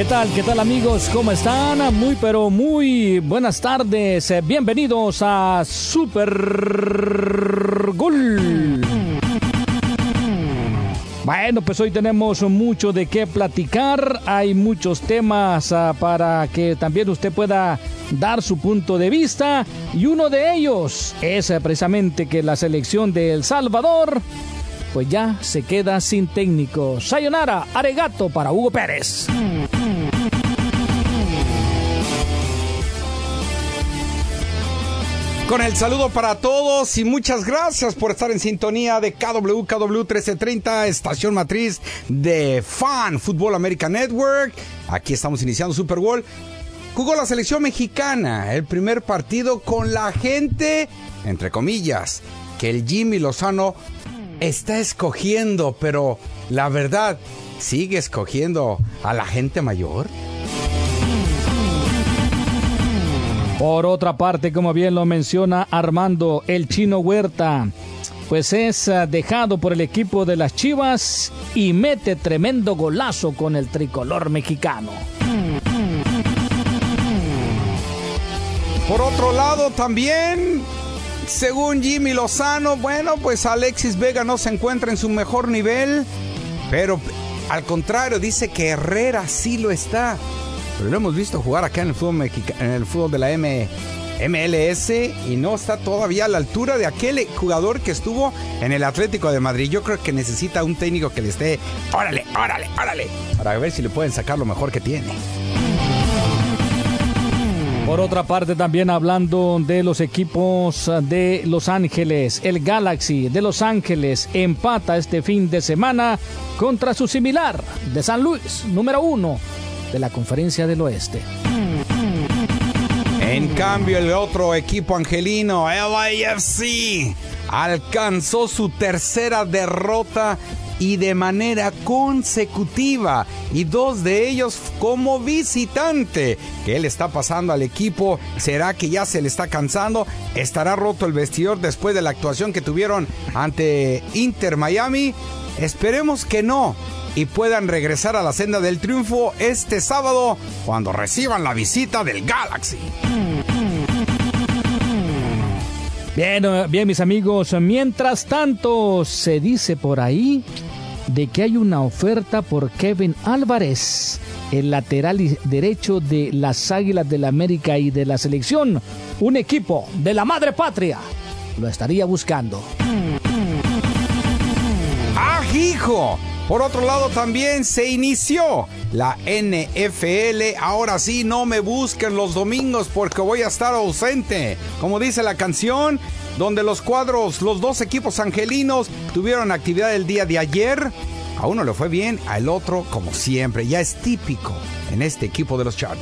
¿Qué tal? ¿Qué tal amigos? ¿Cómo están? Muy pero muy buenas tardes. Bienvenidos a Super Gol. Bueno, pues hoy tenemos mucho de qué platicar. Hay muchos temas uh, para que también usted pueda dar su punto de vista. Y uno de ellos es uh, precisamente que la selección de El Salvador pues ya se queda sin técnico. Sayonara, aregato para Hugo Pérez. Con el saludo para todos y muchas gracias por estar en sintonía de KW, KW 1330, estación matriz de Fan Fútbol American Network. Aquí estamos iniciando Super Bowl. Jugó la selección mexicana, el primer partido con la gente, entre comillas, que el Jimmy Lozano está escogiendo, pero la verdad, ¿sigue escogiendo a la gente mayor? Por otra parte, como bien lo menciona Armando, el chino Huerta, pues es uh, dejado por el equipo de las Chivas y mete tremendo golazo con el tricolor mexicano. Por otro lado, también, según Jimmy Lozano, bueno, pues Alexis Vega no se encuentra en su mejor nivel, pero al contrario, dice que Herrera sí lo está pero lo hemos visto jugar acá en el fútbol, mexica, en el fútbol de la M, MLS y no está todavía a la altura de aquel jugador que estuvo en el Atlético de Madrid. Yo creo que necesita un técnico que le esté, órale, órale, órale, para ver si le pueden sacar lo mejor que tiene. Por otra parte, también hablando de los equipos de Los Ángeles, el Galaxy de Los Ángeles empata este fin de semana contra su similar de San Luis, número uno de la Conferencia del Oeste. En cambio, el otro equipo angelino, LAFC, alcanzó su tercera derrota y de manera consecutiva y dos de ellos como visitante. ¿Qué le está pasando al equipo? ¿Será que ya se le está cansando? ¿Estará roto el vestidor después de la actuación que tuvieron ante Inter Miami? Esperemos que no y puedan regresar a la senda del triunfo este sábado cuando reciban la visita del Galaxy. Bien, bien mis amigos, mientras tanto se dice por ahí de que hay una oferta por Kevin Álvarez, el lateral derecho de las Águilas del la América y de la selección, un equipo de la madre patria, lo estaría buscando. ¡Ah, hijo! Por otro lado, también se inició la NFL. Ahora sí, no me busquen los domingos porque voy a estar ausente. Como dice la canción, donde los cuadros, los dos equipos angelinos tuvieron actividad el día de ayer. A uno le fue bien, al otro, como siempre, ya es típico en este equipo de los Chargers.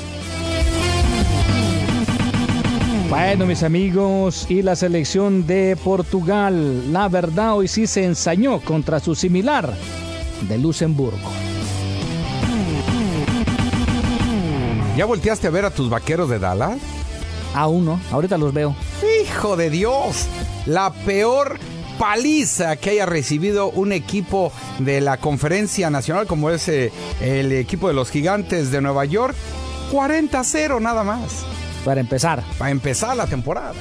Bueno, mis amigos, y la selección de Portugal, la verdad hoy sí se ensañó contra su similar de Luxemburgo. ¿Ya volteaste a ver a tus vaqueros de Dallas? Aún no, ahorita los veo. Hijo de Dios, la peor paliza que haya recibido un equipo de la conferencia nacional como es eh, el equipo de los gigantes de Nueva York. 40-0 nada más. Para empezar. Para empezar la temporada.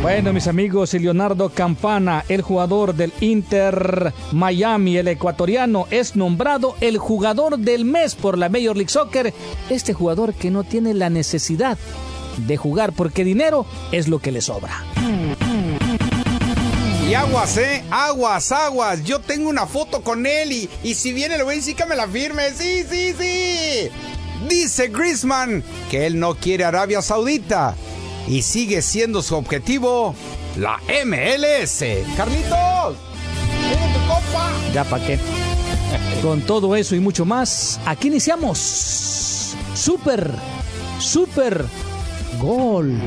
Bueno, mis amigos, Leonardo Campana, el jugador del Inter Miami, el ecuatoriano, es nombrado el jugador del mes por la Major League Soccer. Este jugador que no tiene la necesidad de jugar porque dinero es lo que le sobra. Y aguas, ¿eh? Aguas, aguas. Yo tengo una foto con él y, y si viene le voy a decir que me la firme. Sí, sí, sí. Dice Griezmann que él no quiere Arabia Saudita y sigue siendo su objetivo la MLS. Carlitos, tu copa. Ya pa' qué. Con todo eso y mucho más, aquí iniciamos. Super, super gol.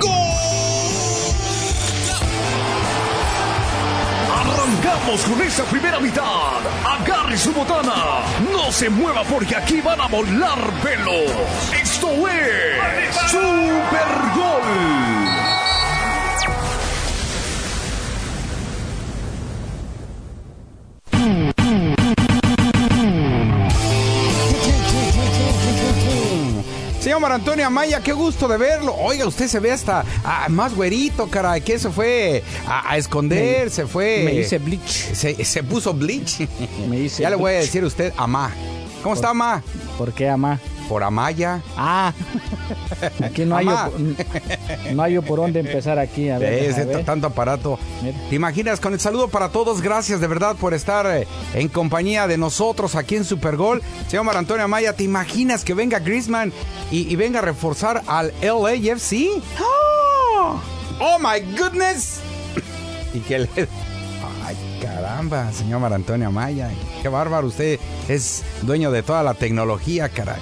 Arrancamos con esa primera mitad. Agarre su botana. No se mueva porque aquí van a volar pelos. Esto es Super Gol. Señor Mar Antonio Amaya, qué gusto de verlo. Oiga, usted se ve hasta ah, más güerito, caray. ¿Qué se fue a, a esconder? Me- se fue. me hice bleach. Se, se puso bleach. Me hice ya le voy a decir a usted, Amá. ¿Cómo está, Amá? ¿Por qué, ama? Por Amaya. Ah, aquí no hay, no hay por dónde empezar aquí. A ver, Ese a ver. tanto aparato. Mira. ¿Te imaginas? Con el saludo para todos, gracias de verdad por estar eh, en compañía de nosotros aquí en Supergol. Señor Mar Antonio Amaya, ¿te imaginas que venga Griezmann y, y venga a reforzar al LAFC? ¡Oh! ¡Oh, my goodness! y que le... ¡Ay, caramba, señor Mar Antonio Amaya! ¡Qué bárbaro! Usted es dueño de toda la tecnología, caray.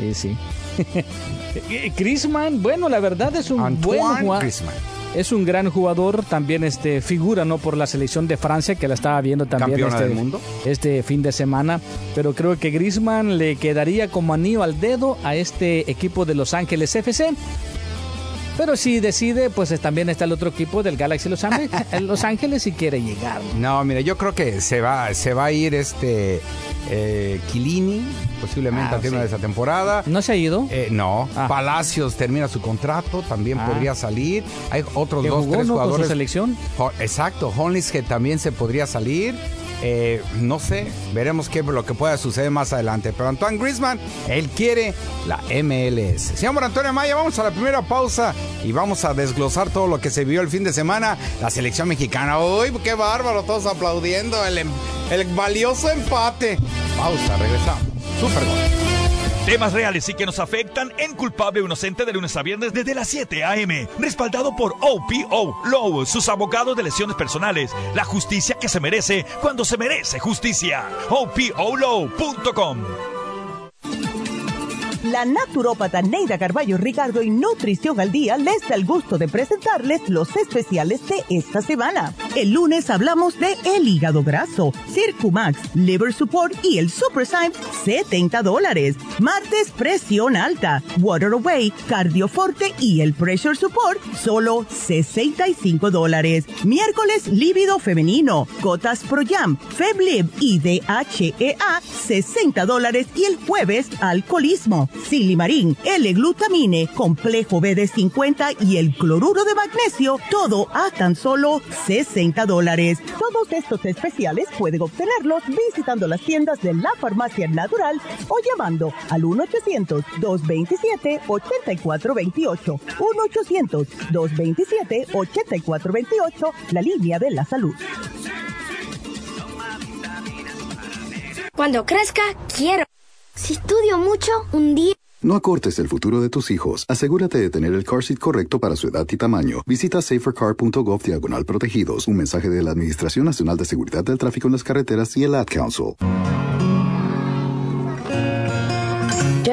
Sí, sí. Griezmann, bueno, la verdad es un buen jugador. Griezmann. Es un gran jugador, también este figura no por la selección de Francia que la estaba viendo también este, del mundo. este fin de semana, pero creo que Griezmann le quedaría como anillo al dedo a este equipo de Los Ángeles FC. Pero si decide, pues también está el otro equipo del Galaxy Los Ángeles, Los Ángeles si quiere llegar. No, mire, yo creo que se va, se va a ir este eh, Chiellini, posiblemente Ah, al término sí. de esta temporada. ¿No se ha ido? Eh, no, Ah. Palacios termina su contrato, también Ah. podría salir. Hay otros dos, jugó tres ¿no? con su jugadores. selección. Exacto, Hollis que también se podría salir. Eh, no sé, veremos qué lo que pueda suceder más adelante. Pero Antoine Griezmann, él quiere la MLS. Señor Antonio Maya, vamos a la primera pausa y vamos a desglosar todo lo que se vio el fin de semana. La selección mexicana, uy, qué bárbaro, todos aplaudiendo el, em- el valioso empate. Pausa, regresamos. Super gol. Temas reales y que nos afectan en Culpable o Inocente de lunes a viernes desde las 7 a.m. Respaldado por OPO Low, sus abogados de lesiones personales. La justicia que se merece cuando se merece justicia. OPOLow.com La naturópata Neida Carballo Ricardo y Nutrición al Día les da el gusto de presentarles los especiales de esta semana. El lunes hablamos de el hígado graso, Circumax, Liver Support y el Super Syme, 70 dólares. Martes, presión alta, Water Away, Cardioforte y el Pressure Support, solo 65 dólares. Miércoles, líbido femenino, Gotas Pro Jam, Feblib y DHEA, 60 dólares. Y el jueves, alcoholismo, Silimarín, L-glutamine, complejo BD50 y el cloruro de magnesio, todo a tan solo 60 dólares. Todos estos especiales pueden obtenerlos visitando las tiendas de la farmacia natural o llamando al 1-800-227-8428. 1-800-227-8428, la línea de la salud. Cuando crezca, quiero. Si estudio mucho, un día... No acortes el futuro de tus hijos. Asegúrate de tener el car seat correcto para su edad y tamaño. Visita safercar.gov diagonal protegidos. Un mensaje de la Administración Nacional de Seguridad del Tráfico en las Carreteras y el Ad Council.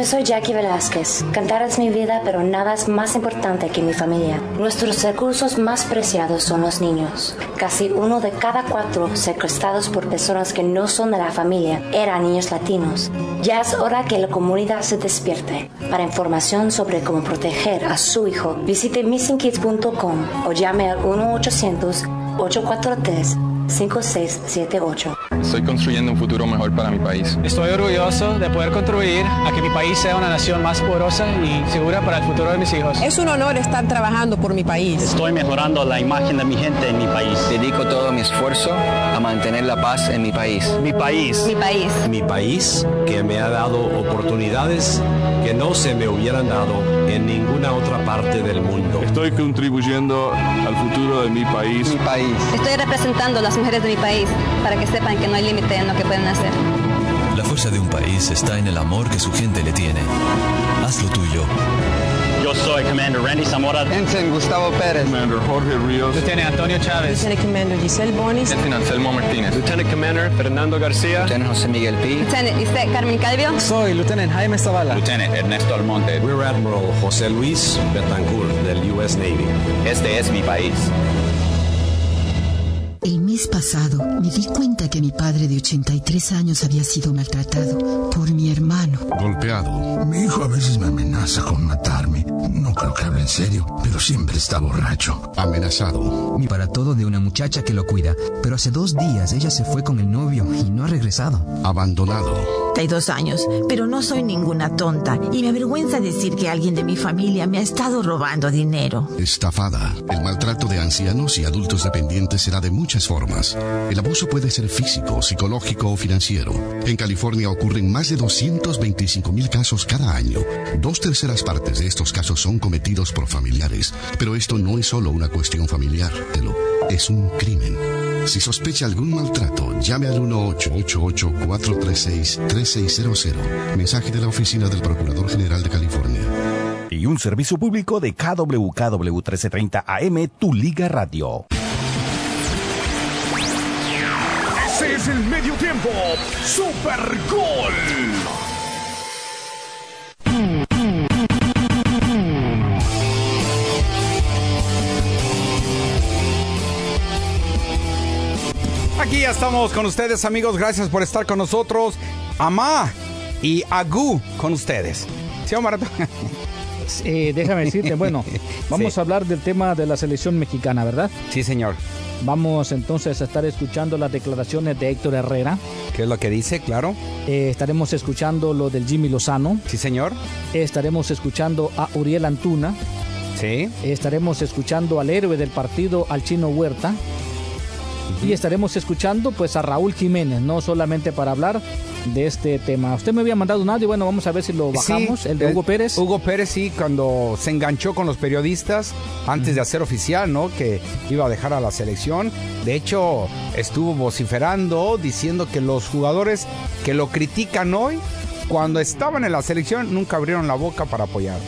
Soy Jackie Velázquez. Cantar es mi vida, pero nada es más importante que mi familia. Nuestros recursos más preciados son los niños. Casi uno de cada cuatro secuestrados por personas que no son de la familia eran niños latinos. Ya es hora que la comunidad se despierte. Para información sobre cómo proteger a su hijo, visite missingkids.com o llame al 1-800-843-5678. Estoy construyendo un futuro mejor para mi país. Estoy orgulloso de poder contribuir a que mi país sea una nación más poderosa y segura para el futuro de mis hijos. Es un honor estar trabajando por mi país. Estoy mejorando la imagen de mi gente en mi país. Dedico todo mi esfuerzo a mantener la paz en mi país. Mi país. Mi país. Mi país que me ha dado oportunidades que no se me hubieran dado en ninguna otra parte del mundo. Estoy contribuyendo al futuro de mi país. Mi país. Estoy representando a las mujeres de mi país para que sepan que no hay límite en lo que pueden hacer. La fuerza de un país está en el amor que su gente le tiene. Haz lo tuyo. Yo soy Commander Randy Zamora. Ensign Gustavo Pérez. Commander Jorge Ríos. Lieutenant Antonio Chávez. Lieutenant Commander Giselle Bonis. Lieutenant Anselmo Martínez. Lieutenant Commander Fernando García. Lieutenant José Miguel P. Lieutenant Lisette Carmen Calvio. Soy Lieutenant Jaime Zavala. Lieutenant Ernesto Almonte. Rear Admiral José Luis Betancourt del US Navy. Este es mi país. Mes pasado me di cuenta que mi padre de 83 años había sido maltratado por mi hermano. Golpeado. Mi hijo a veces me amenaza con matarme. No creo que hable en serio, pero siempre está borracho. Amenazado. Mi para todo de una muchacha que lo cuida, pero hace dos días ella se fue con el novio y no ha regresado. Abandonado. Hay dos años, pero no soy ninguna tonta y me avergüenza decir que alguien de mi familia me ha estado robando dinero. Estafada. El maltrato de ancianos y adultos dependientes será de muchas formas. El abuso puede ser físico, psicológico o financiero. En California ocurren más de 225 mil casos cada año. Dos terceras partes de estos casos son cometidos por familiares. Pero esto no es solo una cuestión familiar. Es un crimen. Si sospecha algún maltrato, llame al 1-888-436-3600. Mensaje de la Oficina del Procurador General de California. Y un servicio público de KWKW 1330 AM, Tu Liga Radio. El medio tiempo. Super Gol. Aquí ya estamos con ustedes, amigos. Gracias por estar con nosotros. Amá y Agú con ustedes. ¿Sí? Eh, déjame decirte, bueno, vamos Sí. a hablar del tema de la selección mexicana, ¿verdad? Sí, señor. Vamos entonces a estar escuchando las declaraciones de Héctor Herrera. ¿Qué es lo que dice? Claro. Eh, estaremos escuchando lo del Jimmy Lozano. Sí, señor. estaremos escuchando a Uriel Antuna. Sí. estaremos escuchando al héroe del partido, al chino Huerta. Y estaremos escuchando pues a Raúl Jiménez, no solamente para hablar de este tema. Usted me había mandado un audio, bueno, vamos a ver si lo bajamos, Sí, el de Hugo Pérez. Hugo Pérez, sí, cuando se enganchó con los periodistas antes de hacer oficial, ¿no? Que iba a dejar a la selección. De hecho, estuvo vociferando, diciendo que los jugadores que lo critican hoy, cuando estaban en la selección, nunca abrieron la boca para apoyar.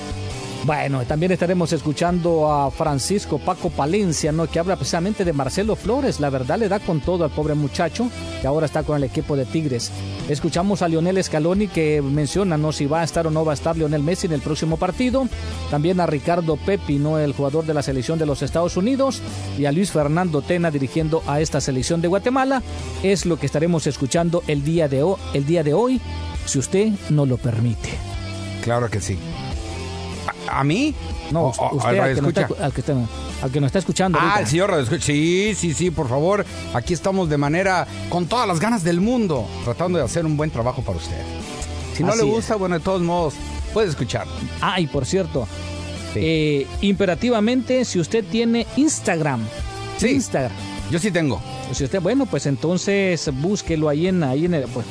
Bueno, también estaremos escuchando a Francisco Paco Palencia, ¿no? que habla precisamente de Marcelo Flores. La verdad le da con todo al pobre muchacho que ahora está con el equipo de Tigres. Escuchamos a Lionel Scaloni que menciona ¿no? si va a estar o no va a estar Lionel Messi en el próximo partido. También a Ricardo Pepi, ¿no? el jugador de la selección de los Estados Unidos. Y a Luis Fernando Tena dirigiendo a esta selección de Guatemala. Es lo que estaremos escuchando el día de, el día de hoy, si usted no lo permite. Claro que sí. ¿A, mí? No, O- usted al al que, está, al, que está, al que nos está escuchando. Ah, ahorita. el señor Radio Escucha. Sí, sí, sí, por favor. Aquí estamos de manera, con todas las ganas del mundo, tratando de hacer un buen trabajo para usted. Si no Así le es. gusta, bueno, de todos modos, puede escuchar. Ah, y por cierto, eh, imperativamente, si usted tiene Instagram, Instagram. Yo sí tengo. Si usted, bueno, pues entonces búsquelo ahí en, ahí en, el- pues,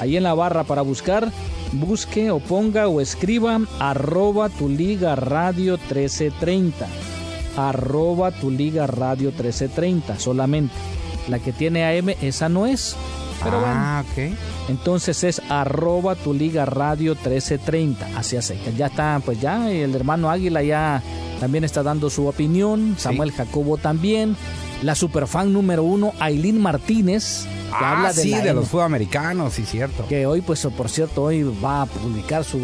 ahí en la barra para buscar. Busque o ponga o escriba arroba tu liga radio 1330. Arroba tu liga radio 1330 solamente. La que tiene AM, esa no es. Pero ah, bueno. Entonces es arroba tu liga radio 1330. Así hace. Ya está, pues ya el hermano Águila ya también está dando su opinión. Samuel Jacobo también. La superfan número uno, Aileen Martínez. Que Ah, habla de sí, de los sudamericanos, sí, cierto. que hoy, pues por cierto, hoy va a publicar su,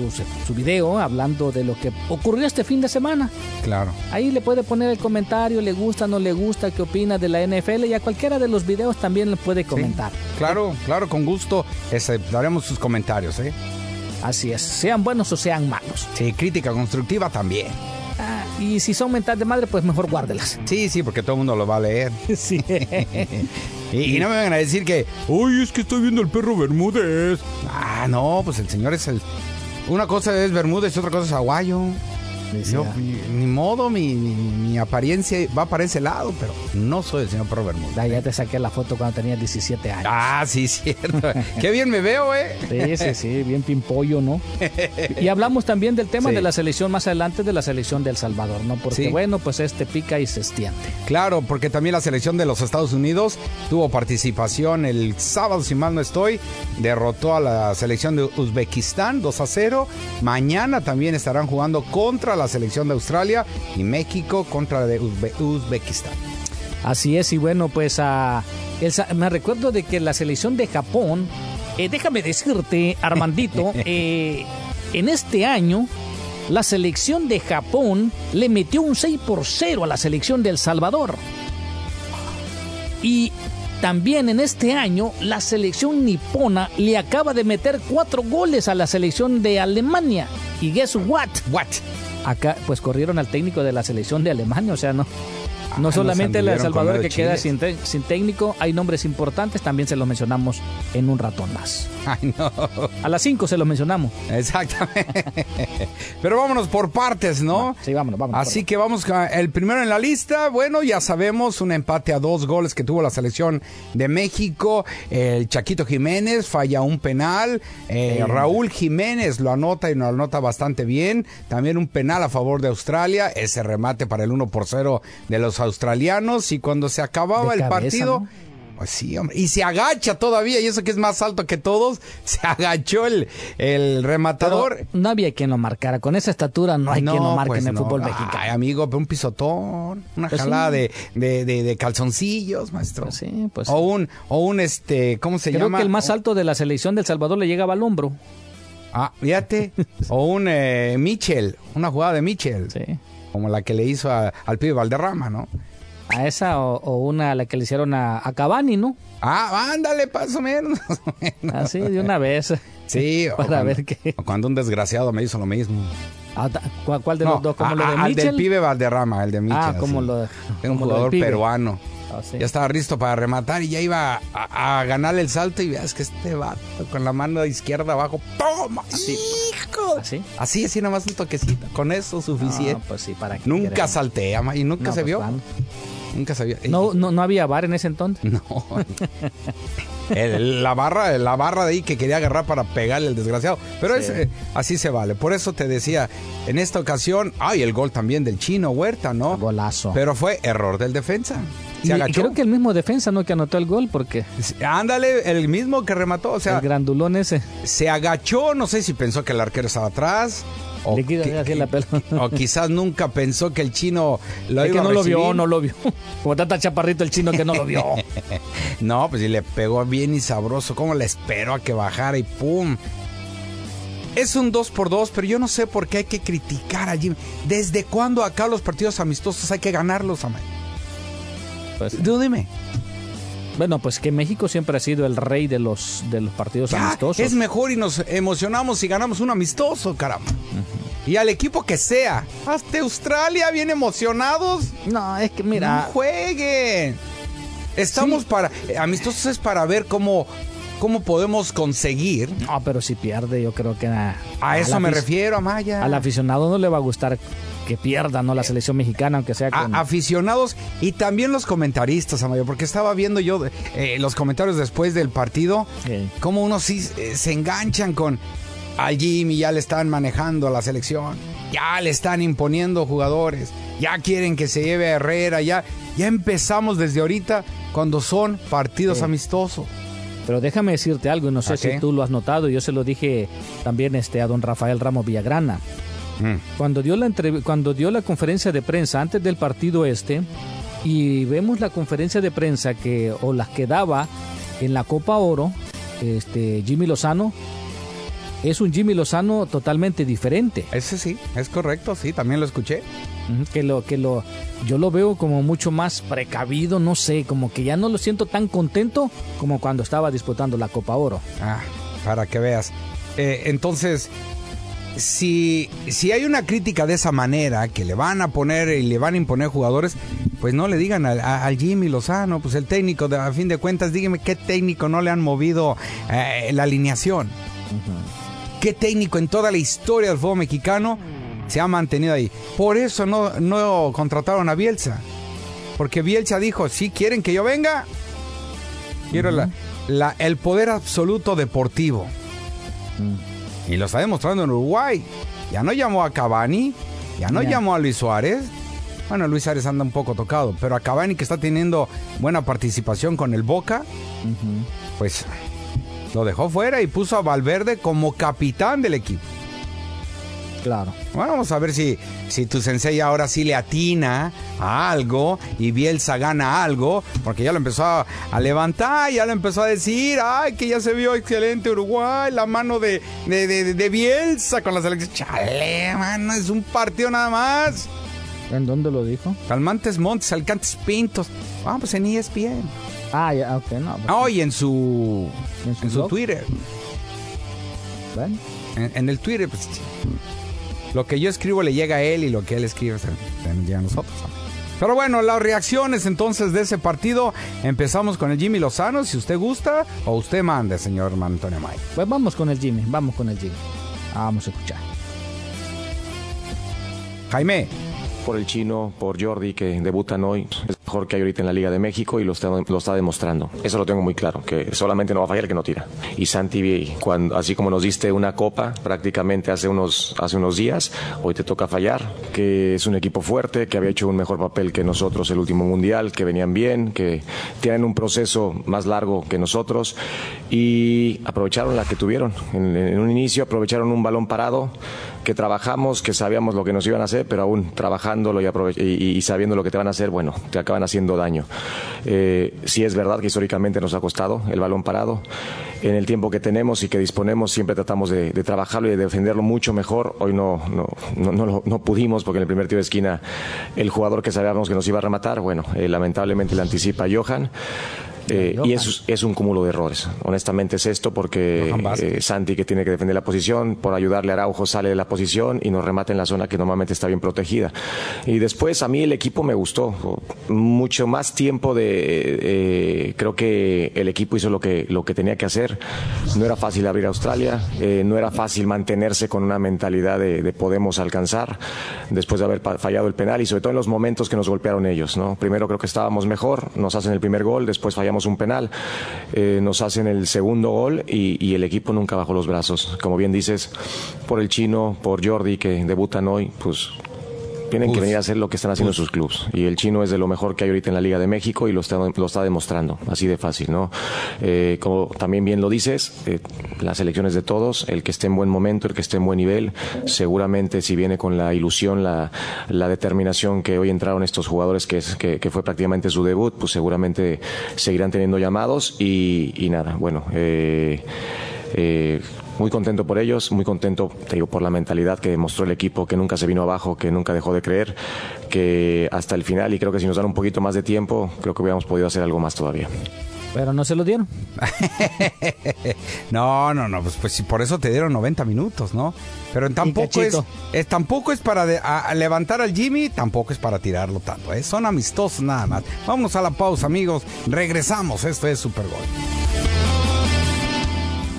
su video hablando de lo que ocurrió este fin de semana. Claro. Ahí le puede poner el comentario, le gusta, no le gusta, qué opina de la NFL y a cualquiera de los videos también le puede comentar. Claro, claro, con gusto daremos sus comentarios, ¿eh? Así es, sean buenos o sean malos. Sí, crítica constructiva también. Y si son mental de madre, pues mejor guárdelas. Sí, sí, porque todo el mundo lo va a leer. Sí. y, y no me vengan a decir que, uy, es que estoy viendo el perro Bermúdez. Ah, no, pues el señor es el... Una cosa es Bermúdez y otra cosa es Aguayo. Yo, ni, modo, mi, mi- mi apariencia va para ese lado, pero no soy el señor perro Bermúdez. Ya te saqué la foto cuando tenías 17 años. Ah, sí, cierto. Qué bien me veo, ¿eh? Sí, sí, sí, bien pimpollo, ¿no? Y hablamos también del tema Sí. de la selección más adelante, de la selección de El Salvador, ¿no? Porque Sí. bueno, pues este pica y se extiende. Claro, porque también la selección de los Estados Unidos tuvo participación el sábado, si mal no estoy, derrotó a la selección de Uzbekistán 2 a 0. Mañana también estarán jugando contra la selección de Australia y México contra la de Uzbe- Uzbekistán. Así es, y bueno, pues a me recuerdo de que la selección de Japón, eh, déjame decirte, Armandito, eh, en este año la selección de Japón le metió un 6 por 0 a la selección de El Salvador. Y también en este año la selección nipona le acaba de meter cuatro goles a la selección de Alemania. Y guess what? What? Acá pues corrieron al técnico de la selección de Alemania, o sea, no. No Ah, solamente nos la de Salvador que queda sin, sin técnico, hay nombres importantes, también se los mencionamos en un ratón más. Ay, no. A las 5 se los mencionamos. Exactamente. Pero vámonos por partes, ¿no? Sí, vámonos, vámonos. Así que vamos con el primero en la lista. Bueno, ya sabemos, un empate a dos goles que tuvo la selección de México. El Chaquito Jiménez falla un penal. Eh. Raúl Jiménez lo anota y lo anota bastante bien. También un penal a favor de Australia. Ese remate para el 1 por 0 de los australianos. Y cuando se acababa De el cabeza, partido. ¿no? Pues sí, hombre. Y se agacha todavía, y eso que es más alto que todos, se agachó el, el rematador. Pero no había quien lo marcara. Con esa estatura no hay quien lo marque pues en el no. fútbol mexicano. Ay, amigo, un pisotón, una Pues jalada sí. de, de, de- de calzoncillos, maestro. Pues sí, pues o un, o un este, ¿cómo se Creo llama? que el más alto de la selección del Salvador le llegaba al hombro. Ah, fíjate. o un eh, Mitchell, una jugada de Mitchell. Sí. Como la que le hizo a- al pibe Valderrama, ¿no? A esa o, o una a la que le hicieron a, a Cavani, ¿no? Ah, ándale, más o menos. más. Así, de una vez. Sí, o Para cuando, ver qué. o cuando un desgraciado me hizo lo mismo. Ah, ¿Cuál, de No, los dos? ¿Como a- lo de al del pibe Valderrama, el de Mitchell. Ah, como sí. lo de- Era un jugador peruano. Ah, sí. Ya estaba listo para rematar y ya iba a, a ganarle el salto y veas que este vato con la mano izquierda abajo, ¡toma! ¡Hijo! ¿Así? Así, así nomás un toquecito. Con eso suficiente. Ah, pues sí, para que Nunca queremos. saltea, y nunca No, se pues, vio. ¿cuándo? Nunca vio. No, no, no había bar en ese entonces. No. El- la barra, la barra de ahí que quería agarrar para pegarle el desgraciado. Pero Sí. es, eh, así se vale. Por eso te decía, en esta ocasión, ay, el gol también del chino Huerta, ¿no? Golazo. Pero fue error del defensa. Se Y- y agachó. creo que el mismo defensa no que anotó el gol porque Ándale, el mismo que remató. O sea, el grandulón ese se agachó, no sé si pensó que el arquero estaba atrás. O, le quita que- así la pelota. o quizás nunca pensó que el chino lo Es iba que no a lo vio, no lo vio. Como tanta chaparrito el chino que no lo vio. no, pues sí le pegó bien y sabroso. ¿Cómo le esperó a que bajara y pum? Es un 2 por 2 pero yo no sé por qué hay que criticar a Jimmy. ¿Desde cuándo acá los partidos amistosos hay que ganarlos, Amay? Pues, Tú dime. bueno, pues que México siempre ha sido el rey de los de los partidos Ya, amistosos. es mejor y nos emocionamos si ganamos un amistoso, caramba. Y al equipo que sea. Hasta Australia, bien emocionados. No, es que No mira, jueguen. Estamos para. eh, Amistosos es para ver cómo, cómo podemos conseguir. no, pero si pierde, yo creo que a, A eso me refiero, Amaya. Al aficionado no le va a gustar que pierda, ¿no? La selección mexicana, aunque sea A- con... aficionados y también los comentaristas, Amayo, porque estaba viendo yo eh, los comentarios después del partido, Sí. cómo unos sí eh, se enganchan con al Jimmy, ya le están manejando a la selección, ya le están imponiendo jugadores, ya quieren que se lleve a Herrera, ya, ya empezamos desde ahorita cuando son partidos Sí. amistosos. Pero déjame decirte algo, y no sé ¿A si tú lo has notado, yo se lo dije también este, a don Rafael Ramos Villagrana. Mm. Cuando dio, la cuando dio la conferencia de prensa antes del partido este, y vemos la conferencia de prensa que, o las que daba en la Copa Oro, este, Jimmy Lozano, es un Jimmy Lozano totalmente diferente. Ese sí, es correcto, sí, también lo escuché. Que lo, que lo, yo lo veo como mucho más precavido, no sé, como que ya no lo siento tan contento como cuando estaba disputando la Copa Oro. Ah, para que veas. Eh, entonces, si, si hay una crítica de esa manera, que le van a poner y le van a imponer jugadores, pues no le digan al, Jimmy Lozano, pues el técnico, de- a fin de cuentas, dígame qué técnico no le han movido eh, la alineación. ¿Qué técnico en toda la historia del fútbol mexicano se ha mantenido ahí? Por eso no, no contrataron a Bielsa. Porque Bielsa dijo, si quieren que yo venga, quiero la- la- el poder absoluto deportivo. Y lo está demostrando en Uruguay. Ya no llamó a Cavani, ya no llamó a Luis Suárez. Bueno, Luis Suárez anda un poco tocado, pero a Cavani que está teniendo buena participación con el Boca, pues lo dejó fuera y puso a Valverde como capitán del equipo. Claro. Bueno, vamos a ver si, si tu sensei ahora sí le atina a algo y Bielsa gana algo, porque ya lo empezó a, a levantar, ya lo empezó a decir, ay, que ya se vio excelente Uruguay, la mano de, de, de- de Bielsa con la selección. Chale, mano, es un partido nada más. ¿En dónde lo dijo? Calmantes Montes, Alcantes Pintos. Vamos, pues en ESPN. Ah, ya, ok, no. pues, y en su, ¿En su en su blog? Twitter. bueno. En, en el Twitter, pues, lo que yo escribo le llega a él y lo que él escribe también llega a nosotros. ¿no? Pero bueno, las reacciones entonces de ese partido. Empezamos con el Jimmy Lozano, si usted gusta, o usted mande, señor Antonio May. Pues vamos con el Jimmy, vamos con el Jimmy. Vamos a escuchar. Jaime. Por el chino, por Jordi, que debutan hoy. Es mejor que hay ahorita en la Liga de México y lo está, lo está demostrando. Eso lo tengo muy claro, que solamente no va a fallar el que no tira. Y Santi, cuando, así como nos diste una copa prácticamente hace unos, hace unos días, hoy te toca fallar. Que es un equipo fuerte, que había hecho un mejor papel que nosotros el último mundial, que venían bien, que tienen un proceso más largo que nosotros y aprovecharon la que tuvieron. En, un inicio aprovecharon un balón parado que trabajamos, que sabíamos lo que nos iban a hacer, pero aún trabajándolo y, y- y sabiendo lo que te van a hacer, bueno, te acaban haciendo daño. Eh, sí es verdad que históricamente nos ha costado el balón parado. En el tiempo que tenemos y que disponemos siempre tratamos de, trabajarlo y de defenderlo mucho mejor. Hoy no, no, no, no pudimos porque en el primer tiro de esquina el jugador que sabíamos que nos iba a rematar, bueno, eh, lamentablemente le anticipa Johan. Eh, y es, es un cúmulo de errores. Honestamente es esto porque eh, Santi que tiene que defender la posición, por ayudarle a Araujo sale de la posición y nos remata en la zona que normalmente está bien protegida. Y después a mí el equipo me gustó. Mucho más tiempo de... eh, creo que el equipo hizo lo que, lo que tenía que hacer. No era fácil abrir Australia, no era fácil mantenerse con una mentalidad de, de podemos alcanzar después de haber fallado el penal y sobre todo en los momentos que nos golpearon ellos. ¿no? Primero creo que estábamos mejor, nos hacen el primer gol, después fallamos un penal, eh, nos hacen el segundo gol y, y el equipo nunca bajó los brazos. Como bien dices, por el chino, por Jordi que debutan hoy, pues tienen que venir a hacer lo que están haciendo en sus clubes. Y el chino es de lo mejor que hay ahorita en la Liga de México y lo está, lo está demostrando, así de fácil, ¿no? Eh, como también bien lo dices, eh, las elecciones de todos, el que esté en buen momento, el que esté en buen nivel, seguramente si viene con la ilusión, la, la determinación que hoy entraron estos jugadores, que, es, que, que fue prácticamente su debut, pues seguramente seguirán teniendo llamados y, y nada, bueno. Eh, eh, muy contento por ellos, muy contento, te digo, por la mentalidad que demostró el equipo, que nunca se vino abajo, que nunca dejó de creer, que hasta el final, y creo que si nos dan un poquito más de tiempo, creo que hubiéramos podido hacer algo más todavía. Pero no se lo dieron. No, no, no, pues, pues por eso te dieron 90 minutos, ¿no? Pero tampoco es, es- tampoco es para de- a- a levantar al Jimmy, tampoco es para tirarlo tanto, ¿eh? son amistosos nada más. Vámonos a la pausa, amigos. Regresamos, esto es Super Bowl.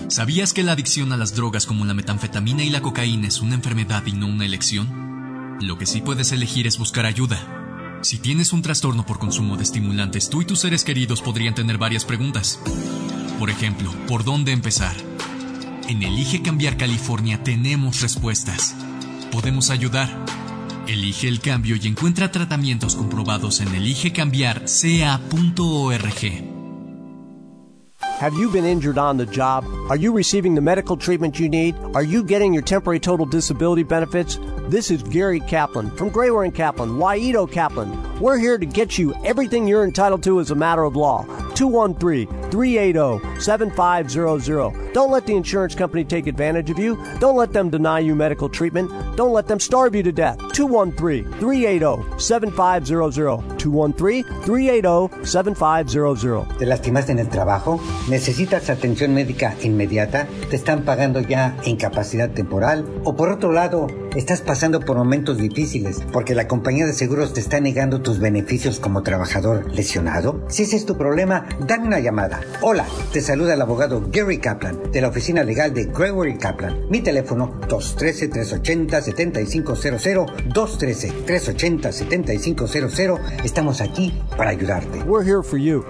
¿Sabías que la adicción a las drogas como la metanfetamina y la cocaína es una enfermedad y no una elección? Lo que sí puedes elegir es buscar ayuda. Si tienes un trastorno por consumo de estimulantes, tú y tus seres queridos podrían tener varias preguntas. Por ejemplo, ¿por dónde empezar? En Elige Cambiar California tenemos respuestas. Podemos ayudar. Elige el cambio y encuentra tratamientos comprobados en eligecambiarca.org. Have you been injured on the job? Are you receiving the medical treatment you need? Are you getting your temporary total disability benefits? This is Gary Kaplan from Grayware and Kaplan, Waito Kaplan. We're here to get you everything you're entitled to as a matter of law. 213-380-7500. Don't let the insurance company take advantage of you. Don't let them deny you medical treatment. Don't let them starve you to death. 213-380-7500. 213-380-7500. ¿Te lastimaste en el trabajo? ¿Necesitas atención médica inmediata? ¿Te están pagando ya incapacidad temporal? ¿O por otro lado, estás pasando por momentos difíciles porque la compañía de seguros te está negando tus beneficios como trabajador lesionado? Si ese es tu problema, dame una llamada. Hola, te saluda el abogado Gary Kaplan de la oficina legal de Gregory Kaplan. Mi teléfono 213-380-7500, 213-380-7500. Estamos aquí para ayudarte. We're here for you.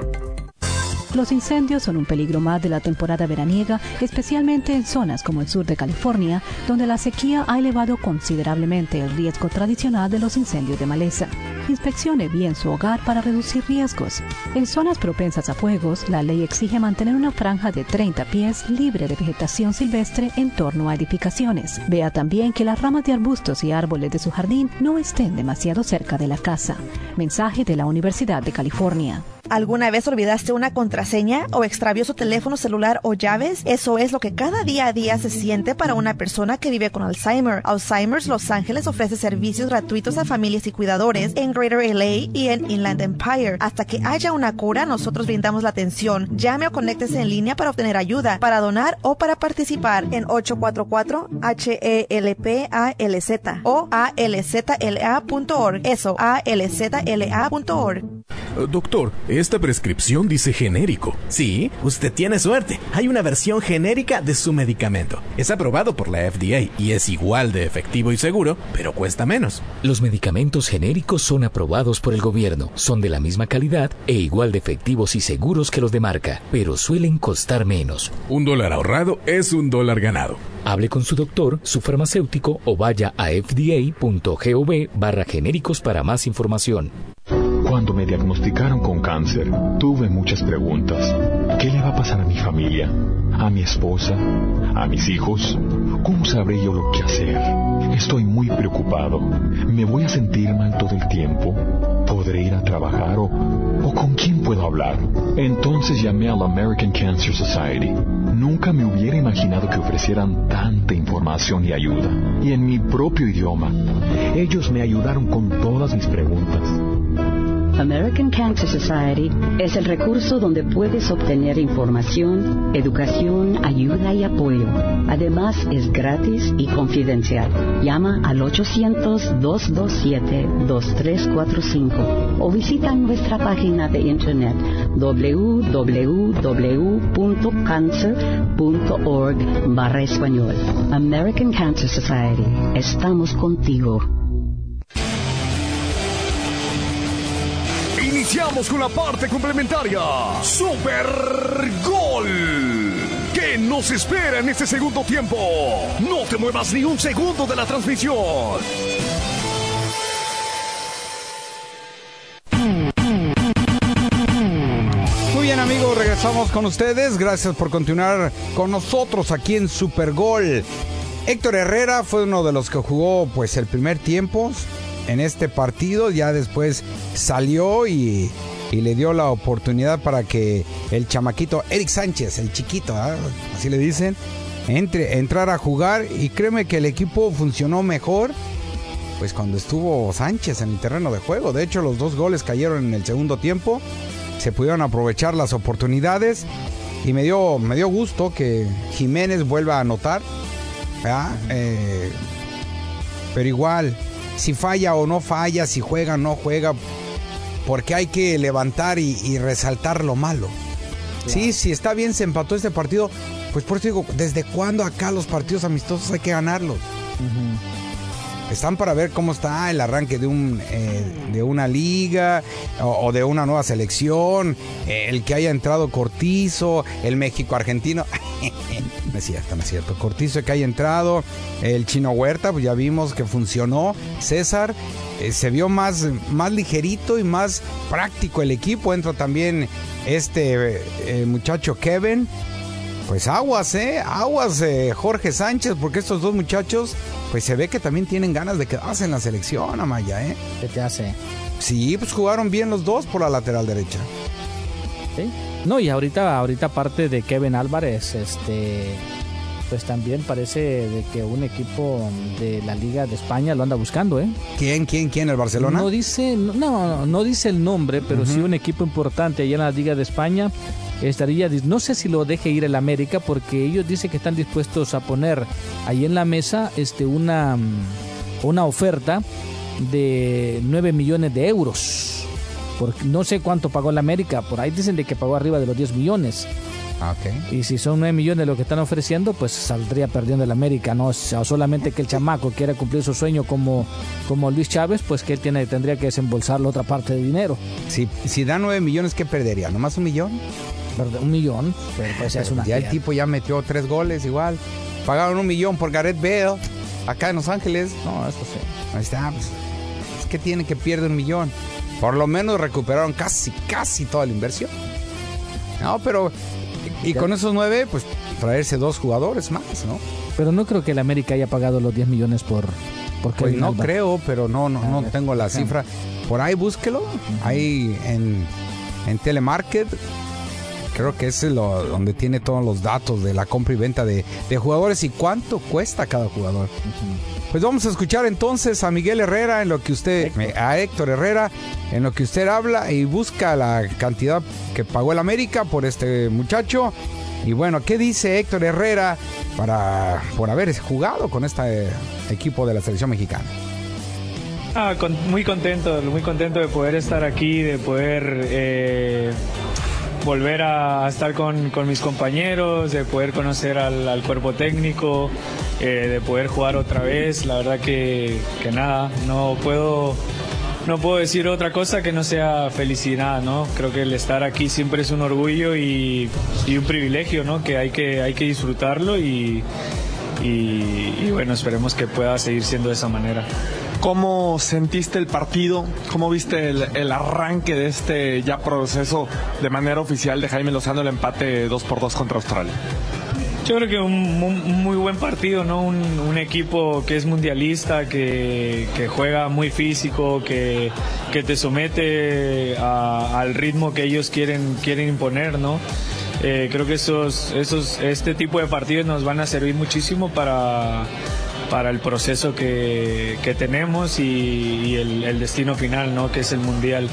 Los incendios son un peligro más de la temporada veraniega, especialmente en zonas como el sur de California, donde la sequía ha elevado considerablemente el riesgo tradicional de los incendios de maleza. Inspeccione bien su hogar para reducir riesgos. En zonas propensas a fuegos, la ley exige mantener una franja de 30 pies libre de vegetación silvestre en torno a edificaciones. Vea también que las ramas de arbustos y árboles de su jardín no estén demasiado cerca de la casa. Mensaje de la Universidad de California. ¿Alguna vez olvidaste una contraseña o extravió su teléfono celular o llaves? Eso es lo que cada día a día se siente para una persona que vive con Alzheimer. Alzheimer's Los Ángeles ofrece servicios gratuitos a familias y cuidadores en Greater LA y en Inland Empire. Hasta que haya una cura, nosotros brindamos la atención. Llame o conéctese en línea para obtener ayuda, para donar o para participar en 844-HELPALZ o alzla.org. Eso, alzla.org. Doctor, esta prescripción dice genérico. Sí, usted tiene suerte. Hay una versión genérica de su medicamento. Es aprobado por la FDA y es igual de efectivo y seguro, pero cuesta menos. Los medicamentos genéricos son aprobados por el gobierno, son de la misma calidad e igual de efectivos y seguros que los de marca, pero suelen costar menos. Un dólar ahorrado es un dólar ganado. Hable con su doctor, su farmacéutico o vaya a fda.gov barra genéricos para más información. Cuando me diagnosticaron con cáncer, tuve muchas preguntas. ¿Qué le va a pasar a mi familia? ¿A mi esposa? ¿A mis hijos? ¿Cómo sabré yo lo que hacer? Estoy muy preocupado. ¿Me voy a sentir mal todo el tiempo? ¿Podré ir a trabajar o, o con quién puedo hablar? Entonces llamé a la American Cancer Society. Nunca me hubiera imaginado que ofrecieran tanta información y ayuda. Y en mi propio idioma. Ellos me ayudaron con todas mis preguntas. American Cancer Society es el recurso donde puedes obtener información, educación, ayuda y apoyo. Además, es gratis y confidencial. Llama al 800-227-2345 o visita nuestra página de internet www.cancer.org barra español. American Cancer Society. Estamos contigo. Iniciamos con la parte complementaria. Super Gol. ¿Qué nos espera en este segundo tiempo? No te muevas ni un segundo de la transmisión. Muy bien amigos, regresamos con ustedes. Gracias por continuar con nosotros aquí en Super Gol. Héctor Herrera fue uno de los que jugó pues el primer tiempo en este partido. Ya después salió y, y le dio la oportunidad para que el chamaquito Eric Sánchez, el chiquito, ¿ah? así le dicen, entre, entrar a jugar. Y créeme que el equipo funcionó mejor. Pues cuando estuvo Sánchez en el terreno de juego. De hecho, los dos goles cayeron en el segundo tiempo. Se pudieron aprovechar las oportunidades. Y me dio, me dio gusto que Jiménez vuelva a anotar. Eh, pero igual, si falla o no falla, si juega o no juega, porque hay que levantar y, y resaltar lo malo. Sí, si está bien, se empató este partido, pues por eso digo, ¿desde cuándo acá los partidos amistosos hay que ganarlos? Están para ver cómo está el arranque de, un, eh, de una liga o, o, de una nueva selección, eh, el que haya entrado Cortizo, el México-Argentino. no es cierto, no es cierto. Cortizo que haya entrado, el Chino Huerta, pues ya vimos que funcionó. César, eh, se vio más, más ligerito y más práctico el equipo. Entra también este eh, muchacho Kevin. Pues aguas, ¿eh? Aguas, eh, Jorge Sánchez, porque estos dos muchachos, pues se ve que también tienen ganas de quedarse en la selección, Amaya, ¿eh? ¿Qué te hace? Sí, pues jugaron bien los dos por la lateral derecha. Sí. No, y ahorita, ahorita aparte de Kevin Álvarez, este pues también parece de que un equipo de la Liga de España lo anda buscando, ¿eh? ¿Quién, quién, quién? ¿El Barcelona? No dice, no, no, no dice el nombre, pero uh -huh. sí un equipo importante allá en la Liga de España estaría, no sé si lo deje ir el América, porque ellos dicen que están dispuestos a poner ahí en la mesa este, una, una oferta de 9 millones de euros. Porque no sé cuánto pagó el América, por ahí dicen de que pagó arriba de los 10 millones. Okay. Y si son 9 millones lo que están ofreciendo, pues saldría perdiendo el América, ¿no? O solamente que el chamaco quiera cumplir su sueño como, como Luis Chávez, pues que él tiene, tendría que desembolsar la otra parte de dinero. Si, si da 9 millones, ¿qué perdería? ¿Nomás un millón? Un millón, pero pues es una Ya el tipo ya metió tres goles igual. Pagaron un millón por Gareth Bale, acá en Los Ángeles. No, eso sí. Ahí está, pues. ¿qué tiene que pierde un millón? Por lo menos recuperaron casi, casi toda la inversión. No, pero. Y con esos nueve, pues traerse dos jugadores más, ¿no? Pero no creo que el América haya pagado los 10 millones por. por Pues no Alba. creo, pero no, no, no Ah, tengo la cifra. Por ahí búsquelo. Ahí en, en Telemarket. Creo que ese es lo, donde tiene todos los datos de la compra y venta de, de jugadores y cuánto cuesta cada jugador. Pues vamos a escuchar entonces a Miguel Herrera en lo que usted, a Héctor Herrera, en lo que usted habla y busca la cantidad que pagó el América por este muchacho. Y bueno, ¿qué dice Héctor Herrera para por haber jugado con este equipo de la selección mexicana? Ah, con- muy contento, muy contento de poder estar aquí, de poder eh, volver a estar con, mis compañeros, de poder conocer al, cuerpo técnico, eh, de poder jugar otra vez. La verdad que, nada, no puedo, no puedo decir otra cosa que no sea felicidad, ¿no? Creo que el estar aquí siempre es un orgullo y, un privilegio, ¿no? Que hay que, hay que disfrutarlo y bueno, esperemos que pueda seguir siendo de esa manera. ¿Cómo sentiste el partido? ¿Cómo viste el, el arranque de este ya proceso de manera oficial de Jaime Lozano, el empate 2 por 2 contra Australia? Yo creo que un, muy buen partido, ¿no? Un, un equipo que es mundialista, que, que juega muy físico, que, que te somete a- al ritmo que ellos quieren, quieren imponer, ¿no? Eh, creo que esos, esos, este tipo de partidos nos van a servir muchísimo para, para el proceso que, que tenemos y, el, destino final, ¿no? Que es el mundial.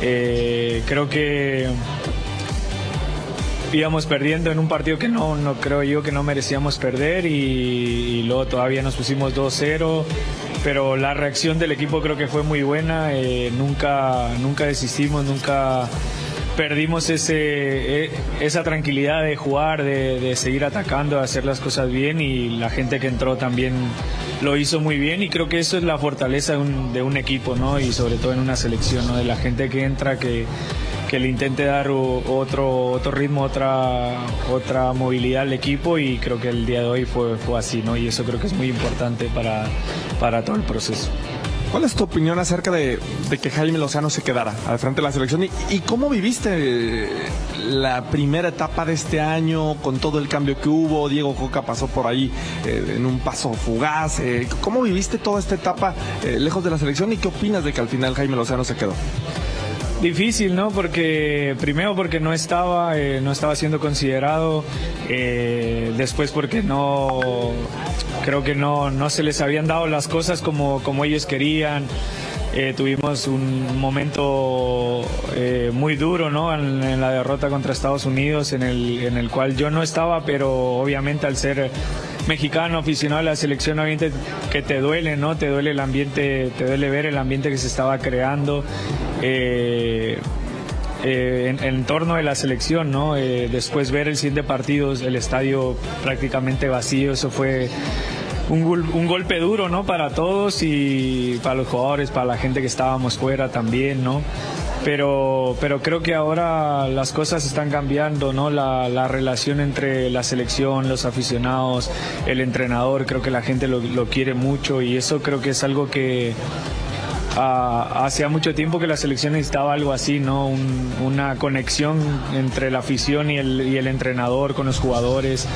Eh, creo que íbamos perdiendo en un partido que no, no creo yo que no merecíamos perder y, y luego todavía nos pusimos 2-0 pero la reacción del equipo creo que fue muy buena eh, nunca nunca desistimos nunca perdimos ese eh, esa tranquilidad de jugar de, de seguir atacando de hacer las cosas bien y la gente que entró también lo hizo muy bien y creo que eso es la fortaleza de un, de un equipo no y sobre todo en una selección no de la gente que entra que que le intente dar otro otro ritmo, otra otra movilidad al equipo y creo que el día de hoy fue, fue así, ¿no? Y eso creo que es muy importante para, para todo el proceso. ¿Cuál es tu opinión acerca de, que Jaime Lozano se quedara al frente de la selección? ¿Y, y cómo viviste eh, la primera etapa de este año con todo el cambio que hubo? Diego Coca pasó por ahí eh, en un paso fugaz. eh, ¿Cómo viviste toda esta etapa eh, lejos de la selección y qué opinas de que al final Jaime Lozano se quedó? Difícil, ¿no? Porque primero porque no estaba, eh, no estaba siendo considerado, eh, después porque no, creo que no, no se les habían dado las cosas como, como ellos querían. Eh, tuvimos un momento eh, muy duro, ¿no? En, la derrota contra Estados Unidos, en el, en el cual yo no estaba, pero obviamente al ser mexicano, aficionado a la selección, obviamente que te duele, ¿no? Te duele el ambiente, te duele ver el ambiente que se estaba creando. eh, en, torno de la selección, ¿no? Después ver el siguiente partido, el estadio prácticamente vacío, eso fue un, un golpe duro, ¿no? Para todos y para los jugadores, para la gente que estábamos fuera también, ¿no? Pero, pero creo que ahora las cosas están cambiando, ¿no? La, la relación entre la selección, los aficionados, el entrenador, creo que la gente lo quiere mucho y eso creo que es algo que, Ah, hacía mucho tiempo que la selección necesitaba algo así, ¿no? Un- una conexión entre la afición y el, y el entrenador con los jugadores,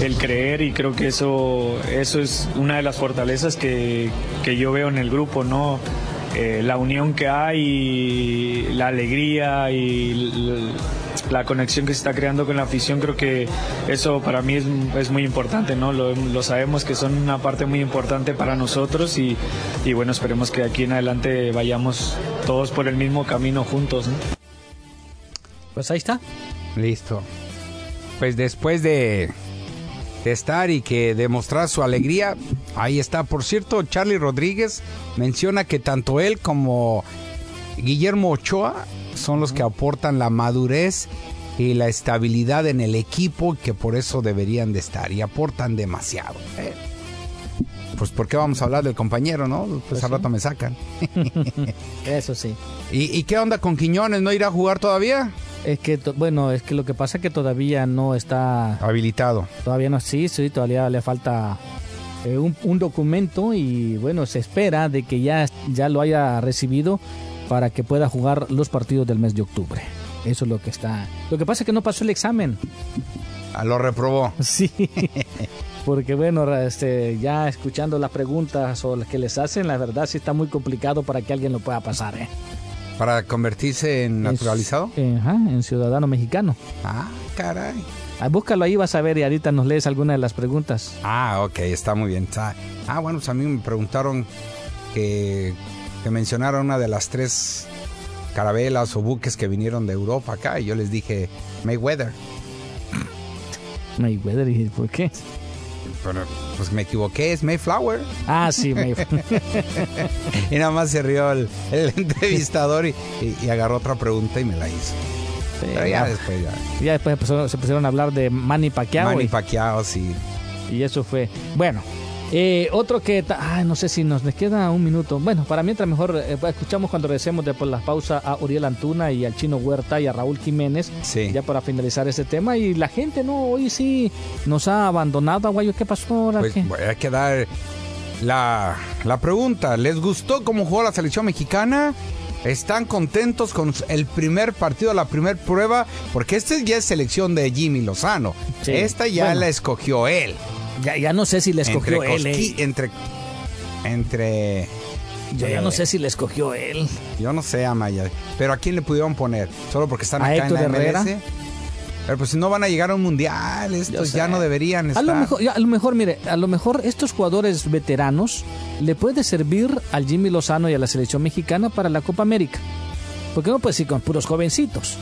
el creer y creo que eso, eso es una de las fortalezas que, que yo veo en el grupo, ¿no? Eh, la unión que hay, y la alegría y la conexión que se está creando con la afición, creo que eso para mí es, es muy importante, ¿no? Lo, lo sabemos que son una parte muy importante para nosotros y, y bueno, esperemos que de aquí en adelante vayamos todos por el mismo camino juntos, ¿no? Pues ahí está. Listo. Pues después de, de estar y que demostrar su alegría, ahí está. Por cierto, Charlie Rodríguez menciona que tanto él como Guillermo Ochoa son los que aportan la madurez y la estabilidad en el equipo que por eso deberían de estar y aportan demasiado. Eh, Pues ¿por qué vamos a hablar del compañero, no? Pues, Pues al sí. rato me sacan. Eso sí. ¿Y, y qué onda con Quiñones? ¿No irá a jugar todavía? Es que, bueno, es que lo que pasa es que todavía no está... Habilitado. Todavía no, sí, sí, todavía le falta eh, un, un documento y bueno, se espera de que ya, ya lo haya recibido para que pueda jugar los partidos del mes de octubre. Eso es lo que está. Lo que pasa es que no pasó el examen. Ah, lo reprobó. Sí. Porque bueno, este, ya escuchando las preguntas o las que les hacen, la verdad sí está muy complicado para que alguien lo pueda pasar, ¿eh? ¿Para convertirse en naturalizado? En, ajá, en ciudadano mexicano. Ah, caray. Ah, búscalo ahí, vas a ver y ahorita nos lees alguna de las preguntas. Ah, ok, está muy bien. Ah, bueno, pues a mí me preguntaron que, que mencionaron una de las tres carabelas o buques que vinieron de Europa acá y yo les dije Mayweather. Mayweather, ¿y por qué? Pero, pues me equivoqué, es Mayflower. Ah, sí, Mayflower. y nada más se rió el, el entrevistador y, y, y, agarró otra pregunta y me la hizo. Sí, Pero ya, ya, después ya. Ya después se pusieron a hablar de Manny Pacquiao. Manny y, Pacquiao, sí. Y eso fue. Bueno, eh, otro que, ah, no sé si nos les queda un minuto. Bueno, para mientras mejor eh, escuchamos cuando regresemos después de la pausa a Uriel Antuna y al Chino Huerta y a Raúl Jiménez. Sí. Ya para finalizar este tema. Y la gente, no, hoy sí nos ha abandonado, Aguayo. ¿Qué pasó ahora? Pues voy a quedar la, la pregunta. ¿Les gustó cómo jugó la selección mexicana? ¿Están contentos con el primer partido, la primera prueba? Porque esta ya es selección de Jimmy Lozano. Sí. Esta ya Bueno. la escogió él. Ya, ya no sé si le escogió entre, él. Cosqui- eh. entre entre Yo ya no sé si le escogió él. yo no sé Amaya pero a quién le pudieron poner solo porque están ¿A acá Héctor en la Herrera? MLS pero pues si no van a llegar a un mundial estos ya no deberían A estar lo, mejor, a lo mejor, mire, a lo mejor estos jugadores veteranos le puede servir al Jimmy Lozano y a la selección mexicana para la Copa América. Porque no puede ir con puros jovencitos.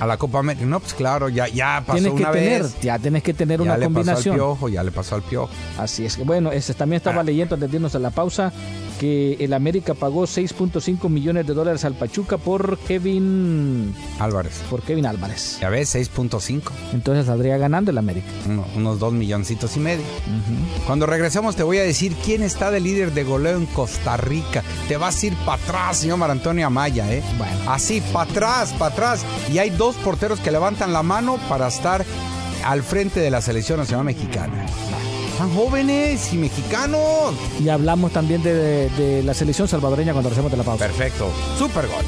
A la Copa América. No pues claro ya ya pasó Tienes que una tener, vez. ya tienes que tener ya una le combinación. pasó al piojo ya le pasó al piojo. Así es. Que bueno, este, también Ah. estaba leyendo antes de irnos a la pausa que el América pagó 6.5 millones de dólares al Pachuca por Kevin Álvarez por Kevin Álvarez. ya ves 6.5 Entonces saldría ganando el América. Uno- unos dos milloncitos y medio Cuando regresemos te voy a decir quién está de líder de goleo en Costa Rica. Te vas a ir para atrás, señor Mar Antonio Amaya, ¿eh? Así, para atrás, para atrás. Y hay dos porteros que levantan la mano para estar al frente de la selección nacional mexicana. Están jóvenes y mexicanos. Y hablamos también de, de- de la selección salvadoreña cuando regresemos de la pausa. Perfecto. Super gol.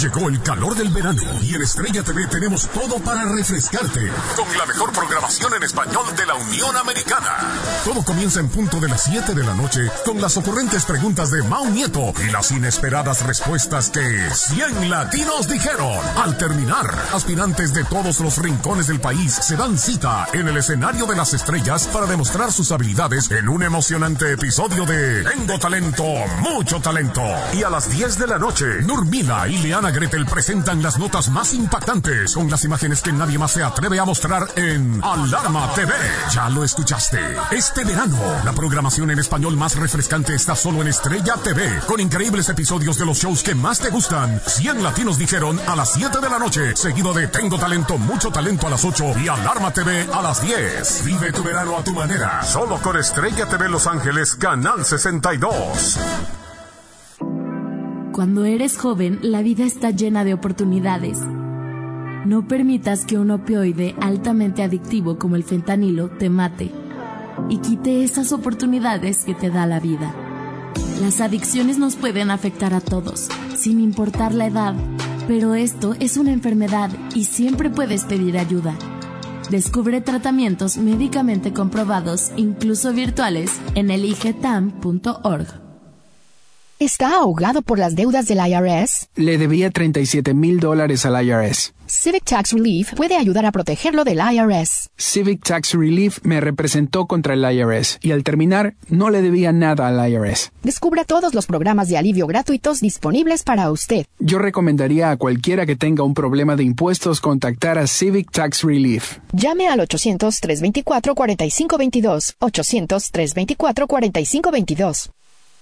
Llegó el calor del verano y en Estrella TV tenemos todo para refrescarte. Con la mejor programación en español de la Unión Americana. Todo comienza en punto de las 7 de la noche con las ocurrentes preguntas de Mau Nieto y las inesperadas respuestas que 100 latinos dijeron. Al terminar, aspirantes de todos los rincones del país se dan cita en el escenario de las estrellas para demostrar sus habilidades en un emocionante episodio de Tengo talento, mucho talento. Y a las 10 de la noche, Nurmila y Gretel presentan las notas más impactantes con las imágenes que nadie más se atreve a mostrar en Alarma TV. Ya lo escuchaste. Este verano, la programación en español más refrescante está solo en Estrella TV, con increíbles episodios de los shows que más te gustan. 100 latinos dijeron a las 7 de la noche, seguido de Tengo talento, mucho talento a las 8 y Alarma TV a las 10. Vive tu verano a tu manera, solo con Estrella TV Los Ángeles, Canal 62. Cuando eres joven, la vida está llena de oportunidades. No permitas que un opioide altamente adictivo como el fentanilo te mate y quite esas oportunidades que te da la vida. Las adicciones nos pueden afectar a todos, sin importar la edad, pero esto es una enfermedad y siempre puedes pedir ayuda. Descubre tratamientos médicamente comprobados, incluso virtuales, en eligetam.org. ¿Está ahogado por las deudas del IRS? Le debía 37 mil dólares al IRS. Civic Tax Relief puede ayudar a protegerlo del IRS. Civic Tax Relief me representó contra el IRS y al terminar no le debía nada al IRS. Descubra todos los programas de alivio gratuitos disponibles para usted. Yo recomendaría a cualquiera que tenga un problema de impuestos contactar a Civic Tax Relief. Llame al 800-324-4522. 800-324-4522.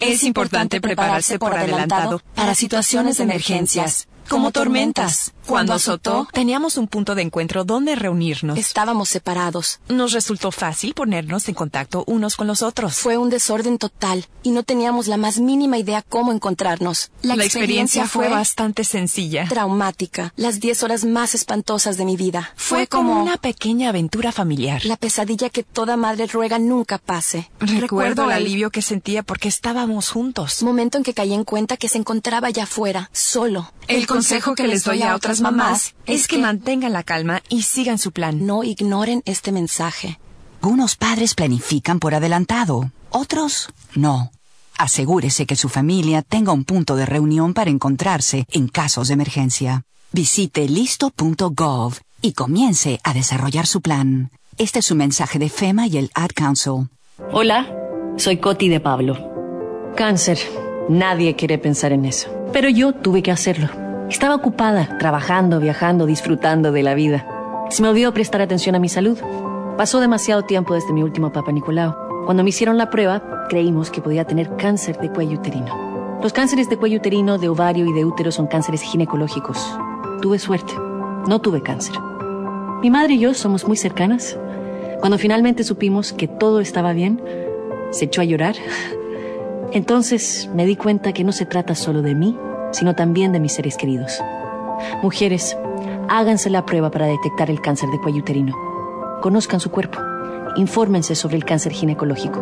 Es importante prepararse por adelantado para situaciones de emergencias. como tormentas. Cuando azotó, teníamos un punto de encuentro donde reunirnos. estábamos separados. Nos resultó fácil ponernos en contacto unos con los otros. Fue un desorden total y no teníamos la más mínima idea cómo encontrarnos. La, experiencia, fue bastante sencilla. traumática, las 10 horas más espantosas de mi vida. Fue como una pequeña aventura familiar. la pesadilla que toda madre ruega nunca pase. Recuerdo el el alivio que sentía porque estábamos juntos. momento en que caí en cuenta que se encontraba allá afuera, solo. El consejo que les doy a otras mamás es que mantengan la calma y sigan su plan. No ignoren este mensaje. Unos padres planifican por adelantado, otros no. Asegúrese que su familia tenga un punto de reunión para encontrarse en casos de emergencia. Visite listo.gov y comience a desarrollar su plan. Este es su mensaje de FEMA y el Ad Council. Hola, soy Coti de Pablo. Cáncer. Nadie quiere pensar en eso. Pero yo tuve que hacerlo. Estaba ocupada, trabajando, viajando, disfrutando de la vida. Se me olvidó prestar atención a mi salud. Pasó demasiado tiempo desde mi último Papa Nicolau. Cuando me hicieron la prueba, creímos que podía tener cáncer de cuello uterino. Los cánceres de cuello uterino, de ovario y de útero son cánceres ginecológicos. Tuve suerte. No tuve cáncer. Mi madre y yo somos muy cercanas. Cuando finalmente supimos que todo estaba bien, se echó a llorar. Entonces me di cuenta que no se trata solo de mí, sino también de mis seres queridos. Mujeres, háganse la prueba para detectar el cáncer de cuello uterino. Conozcan su cuerpo. Infórmense sobre el cáncer ginecológico.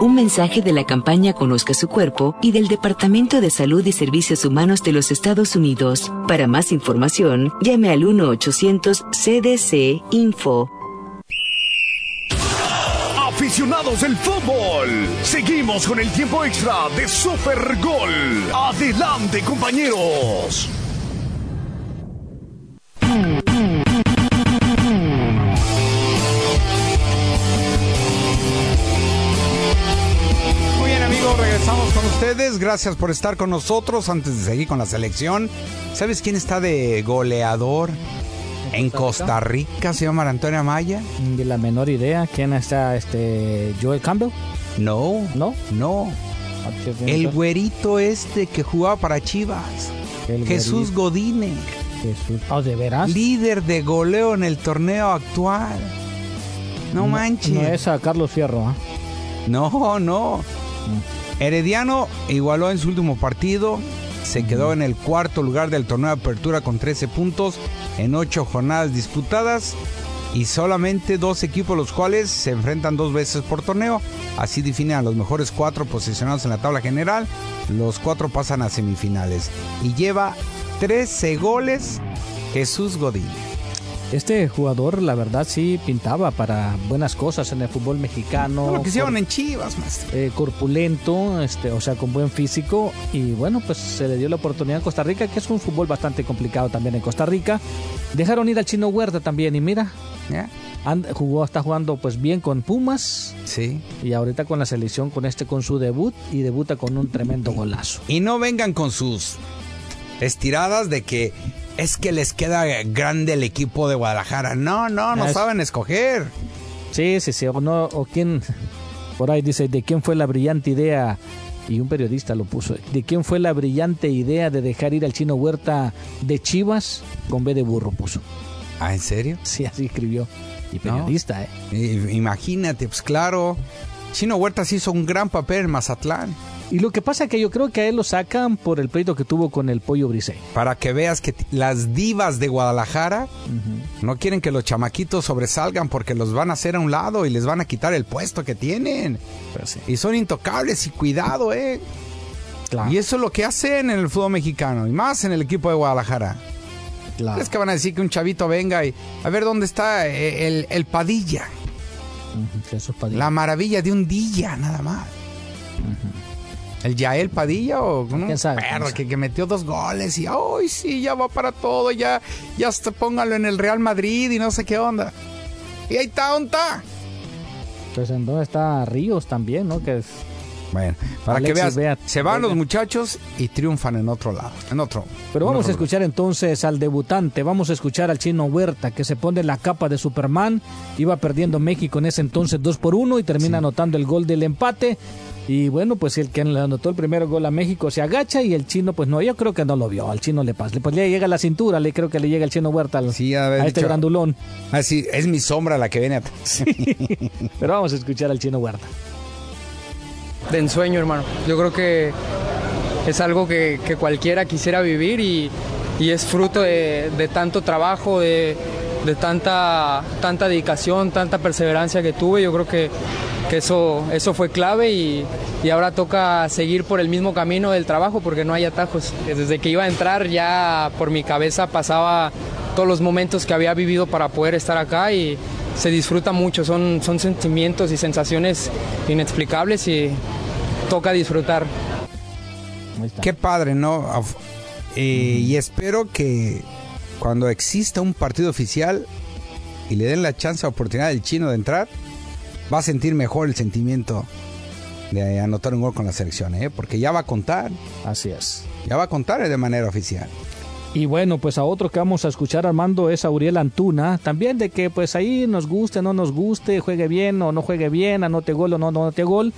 Un mensaje de la campaña Conozca su cuerpo y del Departamento de Salud y Servicios Humanos de los Estados Unidos. Para más información, llame al 1-800-CDC-INFO. Aficionados del fútbol, seguimos con el tiempo extra de Super Gol. Adelante, compañeros. Muy bien amigos, regresamos con ustedes. Gracias por estar con nosotros antes de seguir con la selección. ¿Sabes quién está de goleador en Costa Rica? Se llama Antonio Amaya. De la menor idea. ¿Quién está? Este, Joel Campbell. No. ¿No? No. El güerito este que jugaba para Chivas. El Jesús güerito. Godine. Jesús. Oh, ¿de veras? Líder de goleo en el torneo actual. No, manches. No es a Carlos Fierro, ¿ah? No, no. Herediano igualó en su último partido. Se quedó en el cuarto lugar del torneo de apertura con 13 puntos en 8 jornadas disputadas. Y solamente dos equipos, los cuales se enfrentan dos veces por torneo. Así definen a los mejores cuatro posicionados en la tabla general. Los cuatro pasan a semifinales. Y lleva 13 goles Jesús Godín. Este jugador, la verdad, sí pintaba para buenas cosas en el fútbol mexicano. Lo que llaman en Chivas, maestro. eh, corpulento, este, o sea, con buen físico. Y bueno, pues se le dio la oportunidad en Costa Rica, que es un fútbol bastante complicado también en Costa Rica. Dejaron ir al Chino Huerta también, y mira, and- jugó, está jugando pues bien con Pumas. Sí. Y ahorita con la selección, con este, con su debut, y debuta con un tremendo golazo. Y no vengan con sus estiradas de que es que les queda grande el equipo de Guadalajara. No, no, no Es- saben escoger. Sí, sí, sí. O, no, o quién, por ahí dice, ¿de quién fue la brillante idea? Y un periodista lo puso. ¿De quién fue la brillante idea de dejar ir al chino Huerta de Chivas con B de burro puso? ¿Ah, en serio? Sí, así escribió. Y periodista, ¿eh? Imagínate, pues claro. Chino Huertas hizo un gran papel en Mazatlán. Y lo que pasa es que yo creo que a él lo sacan por el pleito que tuvo con el pollo brisé. Para que veas que las divas de Guadalajara no quieren que los chamaquitos sobresalgan porque los van a hacer a un lado y les van a quitar el puesto que tienen. Y son intocables y cuidado, ¿eh? Y eso es lo que hacen en el fútbol mexicano y más en el equipo de Guadalajara. Es que van a decir que un chavito venga y a ver dónde está eh, el, el Padilla. La maravilla de un día, nada más. ¿El Yael Padilla o un ¿Quién sabe? perro que, que metió dos goles y ¡ay, sí! Ya va para todo, ya, ya hasta póngalo en el Real Madrid y no sé qué onda. Y ahí está, ¿dónde está? Pues en dónde está Ríos también, ¿no? Que es Bueno, para Alexis que veas, se van los muchachos y triunfan en otro lado, en otro. Pero vamos a escuchar entonces al debutante, vamos a escuchar al chino Huerta que se pone la capa de Superman, iba perdiendo México en ese entonces 2 por 1 y termina anotando el gol del empate. Y bueno, pues el que le anotó el primer gol a México se agacha y el chino, pues no, yo creo que no lo vio, al chino le pasa, pues le llega a la cintura, le creo que le llega el chino Huerta al- a este dicho- grandulón. Así, es mi sombra la que viene atrás. Pero vamos a escuchar al chino Huerta. De ensueño, hermano. Yo creo que es algo que, cualquiera quisiera vivir y, y es fruto de, de tanto trabajo, de, de tanta, tanta dedicación, tanta perseverancia que tuve. Yo creo que, que eso, eso fue clave y, y ahora toca seguir por el mismo camino del trabajo porque no hay atajos. Desde que iba a entrar ya por mi cabeza pasaba todos los momentos que había vivido para poder estar acá y se disfruta mucho, son, son sentimientos y sensaciones inexplicables y toca disfrutar. Qué padre, ¿no? Eh, Y espero que cuando exista un partido oficial y le den la chance, oportunidad al chino de entrar, va a sentir mejor el sentimiento de anotar un gol con la selección, ¿eh? Porque ya va a contar. Así es. Ya va a contar de manera oficial. Y bueno, pues a otro que vamos a escuchar Armando es a Uriel Antuna, también de que pues ahí nos guste, no nos guste, juegue bien o no juegue bien, anote gol o no anote gol.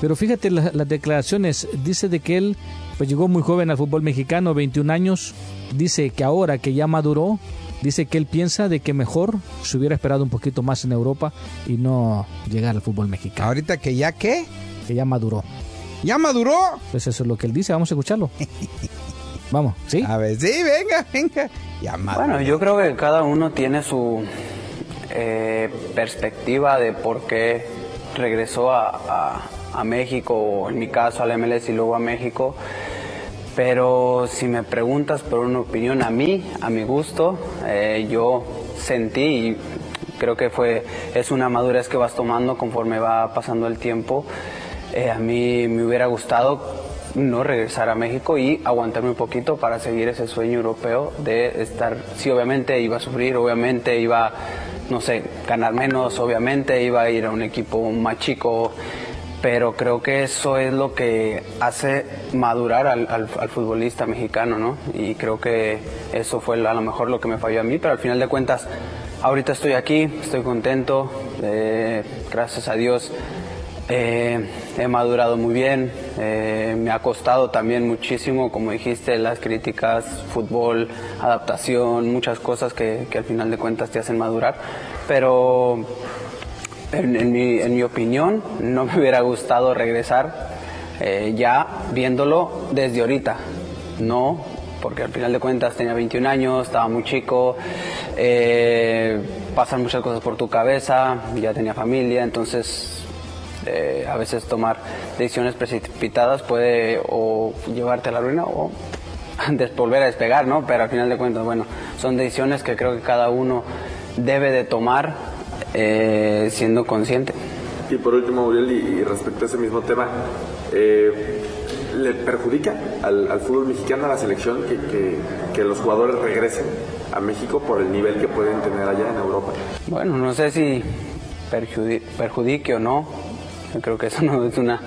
Pero fíjate la- las declaraciones, dice de que él pues llegó muy joven al fútbol mexicano, 21 años, dice que ahora que ya maduró, dice que él piensa de que mejor se hubiera esperado un poquito más en Europa y no llegar al fútbol mexicano. Ahorita que ya qué? Que ya maduró. ¿Ya maduró? Pues eso es lo que él dice, vamos a escucharlo. Vamos, ¿sí? A ver, sí, venga, venga. Ya. Bueno, yo creo que cada uno tiene su eh, perspectiva de por qué regresó a, a- a México, o en mi caso al MLS y luego a México. Pero si me preguntas por una opinión a mí, a mi gusto, eh, yo sentí y creo que fue es una madurez que vas tomando conforme va pasando el tiempo. Eh, a mí me hubiera gustado no regresar a México y aguantarme un poquito para seguir ese sueño europeo de estar, sí, obviamente iba a sufrir, obviamente iba, no sé, ganar menos, obviamente iba a ir a un equipo más chico, pero creo que eso es lo que hace madurar al, futbolista mexicano, ¿no? Y creo que eso fue a lo mejor lo que me falló a mí, pero al final de cuentas, ahorita estoy aquí, estoy contento, eh, gracias a Dios. Eh, he madurado muy bien, eh, me ha costado también muchísimo, como dijiste, las críticas, fútbol, adaptación, muchas cosas que, al final de cuentas te hacen madurar, pero en, en mi, en mi opinión no me hubiera gustado regresar eh, ya viéndolo desde ahorita, no, porque al final de cuentas tenía 21 años, estaba muy chico, eh, pasan muchas cosas por tu cabeza, ya tenía familia, entonces eh, a veces tomar decisiones precipitadas puede o llevarte a la ruina o volver a despegar, ¿no? Pero al final de cuentas, bueno, son decisiones que creo que cada uno debe de tomar eh, siendo consciente. Y por último, Uriel, y, respecto a ese mismo tema, eh, ¿le perjudica al, al fútbol mexicano, a la selección, que, que- que los jugadores regresen a México por el nivel que pueden tener allá en Europa? Bueno, no sé si perjudi- perjudique o no. Creo que eso no es una.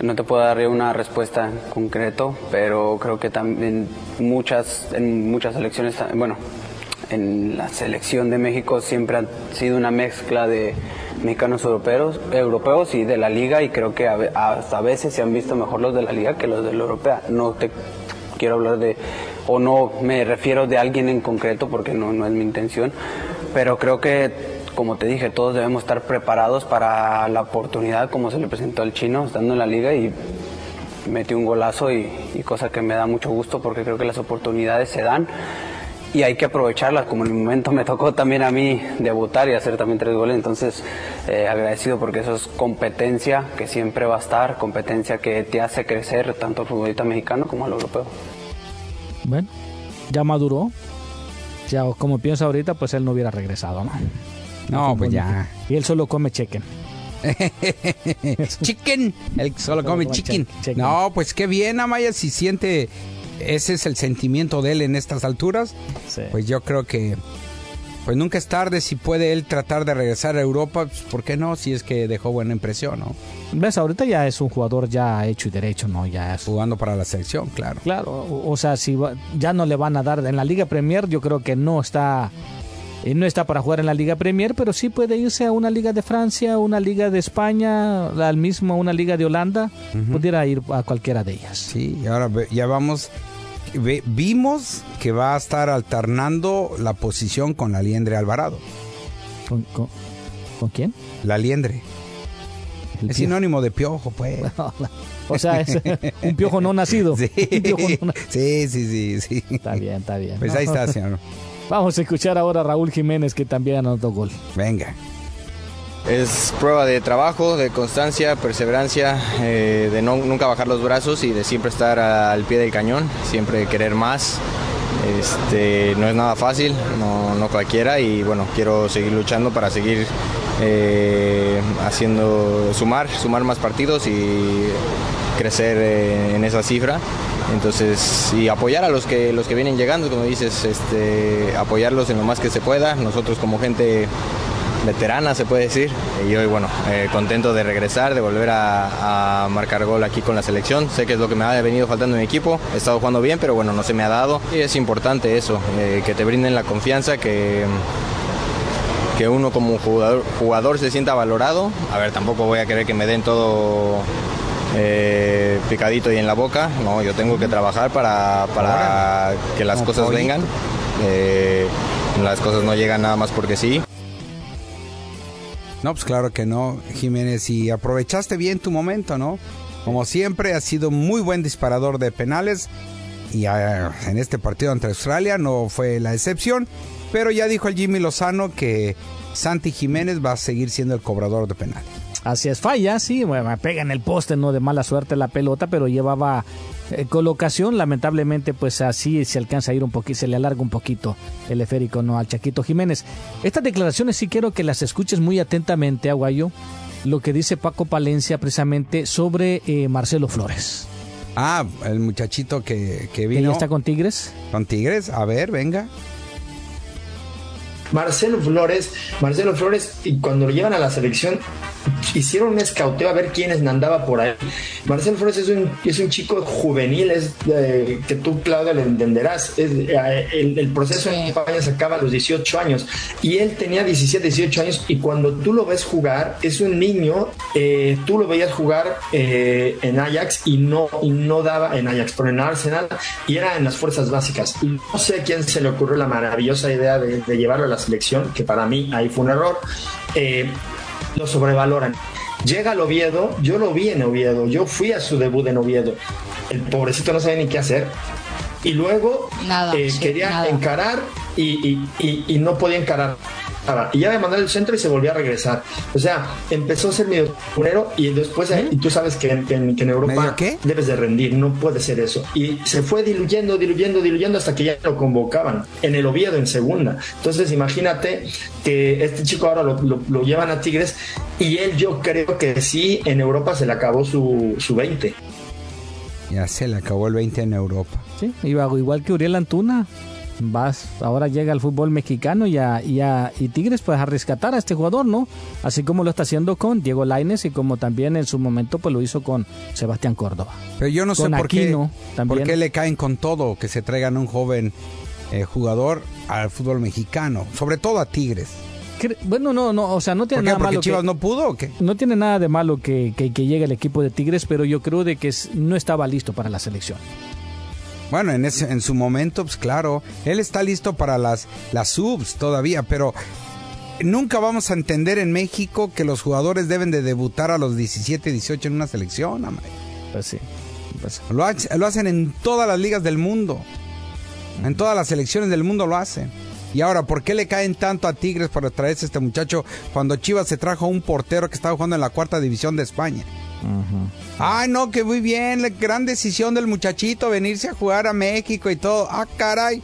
No te puedo dar una respuesta en concreto, pero creo que también muchas, en muchas selecciones, ta- bueno, en la selección de México siempre ha sido una mezcla de mexicanos europeos, europeos y de la liga y creo que hasta a veces se han visto mejor los de la liga que los de la europea. No te quiero hablar de, o no me refiero de alguien en concreto porque no, no es mi intención, pero creo que, como te dije, todos debemos estar preparados para la oportunidad como se le presentó al chino estando en la liga y metió un golazo y, y cosa que me da mucho gusto porque creo que las oportunidades se dan y hay que aprovecharlas, como en el momento me tocó también a mí debutar y hacer también tres goles, entonces eh, agradecido porque eso es competencia que siempre va a estar, competencia que te hace crecer tanto al futbolista mexicano como al europeo. Bueno, ya maduró. Ya como piensa ahorita, pues él no hubiera regresado, ¿no? No, pues ya. Y él solo come chicken. chicken. Él solo come chicken. No, pues qué bien, Amaya, si siente ese es el sentimiento de él en estas alturas. Pues yo creo que Pues nunca es tarde si puede él tratar de regresar a Europa, pues, ¿por qué no? Si es que dejó buena impresión, ¿no? Ves, ahorita ya es un jugador ya hecho y derecho, ¿no? Ya es... Jugando para la selección, claro. Claro, o, o sea, si va- ya no le van a dar en la Liga Premier, yo creo que no está no está para jugar en la Liga Premier, pero sí puede irse a una Liga de Francia, una Liga de España, al mismo una Liga de Holanda, pudiera ir a cualquiera de ellas. Sí, y ahora ya vamos. ve- vimos que va a estar alternando la posición con la Liendre Alvarado. ¿Con, con, con quién? La Liendre. El Es piojo. sinónimo de piojo, pues. O sea, es un piojo no nacido. Sí, Un piojo no na- sí, sí, sí, sí. Está bien, está bien. Pues ahí está, señor. Vamos a escuchar ahora a Raúl Jiménez, que también anotó gol. Venga. Es prueba de trabajo, de constancia, perseverancia, eh, de no, nunca bajar los brazos y de siempre estar al pie del cañón, siempre querer más. Este, no es nada fácil, no, no cualquiera y bueno, quiero seguir luchando para seguir eh, haciendo, sumar, sumar más partidos y crecer eh, en esa cifra. Entonces, y apoyar a los que, los que vienen llegando, como dices, este, apoyarlos en lo más que se pueda. Nosotros como gente veterana, se puede decir. Y hoy, bueno, eh, contento de regresar, de volver a, marcar gol aquí con la selección. Sé que es lo que me ha venido faltando en mi equipo. He estado jugando bien, pero bueno, no se me ha dado. Y es importante eso, eh, que te brinden la confianza, que, que uno como jugador, jugador se sienta valorado. A ver, tampoco voy a querer que me den todo eh, picadito y en la boca. No, yo tengo que trabajar para, para que las cosas vengan. Eh, las cosas no llegan nada más porque sí. No, pues claro que no, Jiménez. Y aprovechaste bien tu momento, ¿no? Como siempre, has sido muy buen disparador de penales. Y ah, en este partido ante Australia no fue la excepción. Pero ya dijo el Jimmy Lozano que Santi Jiménez va a seguir siendo el cobrador de penales. Así es, falla, sí, bueno, pega en el poste, no de mala suerte la pelota, pero llevaba eh, colocación, lamentablemente pues así se alcanza a ir un poquito, se le alarga un poquito el esférico no al Chaquito Jiménez. Estas declaraciones sí quiero que las escuches muy atentamente, Aguayo, lo que dice Paco Palencia precisamente sobre eh, Marcelo Flores. Ah, el muchachito que, que ¿Que vino. ya está con Tigres? con Tigres. A ver, venga. Marcelo Flores, Marcelo Flores, y cuando lo llevan a la selección, hicieron un escauteo a ver quiénes andaba por ahí. Marcelo Flores es un, es un chico juvenil, es eh, que tú, Claudia, lo entenderás. Es, eh, el, el proceso en España se acaba a los 18 años y él tenía 17, 18 años y cuando tú lo ves jugar, es un niño, eh, tú lo veías jugar eh, en Ajax y no, y no daba en Ajax, pero en Arsenal y era en las fuerzas básicas. No sé a quién se le ocurrió la maravillosa idea de, de llevarlo a la selección, que para mí ahí fue un error. Eh, lo sobrevaloran. Llega al Oviedo, yo lo vi en Oviedo, yo fui a su debut en Oviedo. El pobrecito no sabía ni qué hacer. Y luego Nada, eh, sí, quería nada. encarar y, y- y- y no podía encarar. Y ya me mandó al centro y se volvió a regresar. O sea, empezó a ser medio punero y después, eh, y tú sabes que en, que en- que en Europa debes de rendir, no puede ser eso. Y se fue diluyendo, diluyendo, diluyendo hasta que ya lo convocaban en el Oviedo en segunda. Entonces imagínate que este chico ahora lo, lo- lo llevan a Tigres y él yo creo que sí, en Europa se le acabó su, su 20. Ya se le acabó el 20 en Europa. Sí, iba igual que Uriel Antuna. Vas, ahora llega al fútbol mexicano y, a- y, a- y Tigres pues a rescatar a este jugador, ¿no? Así como lo está haciendo con Diego Laines y como también en su momento pues lo hizo con Sebastián Córdoba. Pero yo no sé por qué, Aquino también. por qué le caen con todo que se traigan un joven eh, jugador al fútbol mexicano, sobre todo a Tigres. Bueno, no, no, o sea, no tiene ¿Por qué? nada ¿Porque malo. Chivas que, no pudo o qué? no tiene nada de malo que, que, que llegue el equipo de Tigres, pero yo creo de que no estaba listo para la selección. Bueno, en, ese, en su momento, pues claro, él está listo para las, las subs todavía, pero nunca vamos a entender en México que los jugadores deben de debutar a los 17, 18 en una selección. amay. Pues sí. pues- Lo, ha- lo hacen en todas las ligas del mundo. En todas las selecciones del mundo lo hacen. Y ahora, ¿por qué le caen tanto a Tigres por traerse a este muchacho cuando Chivas se trajo a un portero que estaba jugando en la cuarta división de España? Ay, no, que muy bien, la gran decisión del muchachito venirse a jugar a México y todo. Ah, caray.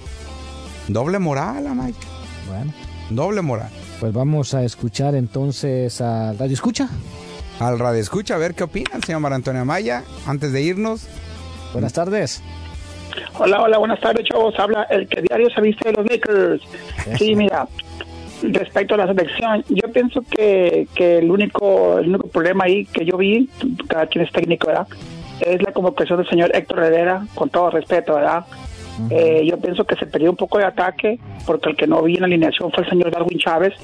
Doble moral, Mike. Bueno. Doble moral. Pues vamos a escuchar entonces a Radio Escucha. Al radio escucha, a ver qué opina el señor Mar Antonio Amaya, antes de irnos. Buenas tardes. Hola, hola, buenas tardes, chavos. Habla el que diario se viste de los Lakers. Sí, mira, respecto a la selección, yo pienso que, que el único el único problema ahí que yo vi, cada quien es técnico, ¿verdad? Es la convocación del señor Héctor Herrera, con todo respeto, ¿verdad? Eh, yo pienso que se perdió un poco de ataque, porque el que no vi en la alineación fue el señor Darwin Chávez.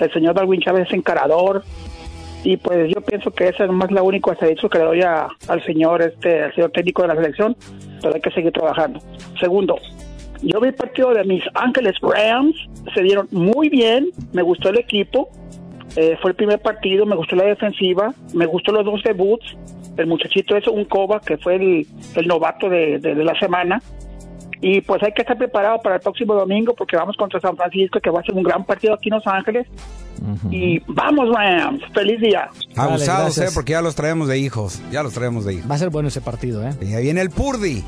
El señor Darwin Chávez es encarador, y pues yo pienso que esa es más la única servicio que le doy a- al señor este al señor técnico de la selección pero hay que seguir trabajando segundo yo vi el partido de mis Ángeles Rams se dieron muy bien me gustó el equipo eh, fue el primer partido me gustó la defensiva me gustó los dos debuts el muchachito es un Coba que fue el, novato de- de la semana y pues hay que estar preparado para el próximo domingo porque vamos contra San Francisco que va a ser un gran partido aquí en Los Ángeles y vamos Rams feliz día Abusados. ¿eh? Porque ya los traemos de hijos. Ya los traemos de hijos. Va a ser bueno ese partido, ¿eh? Y ahí viene el Purdy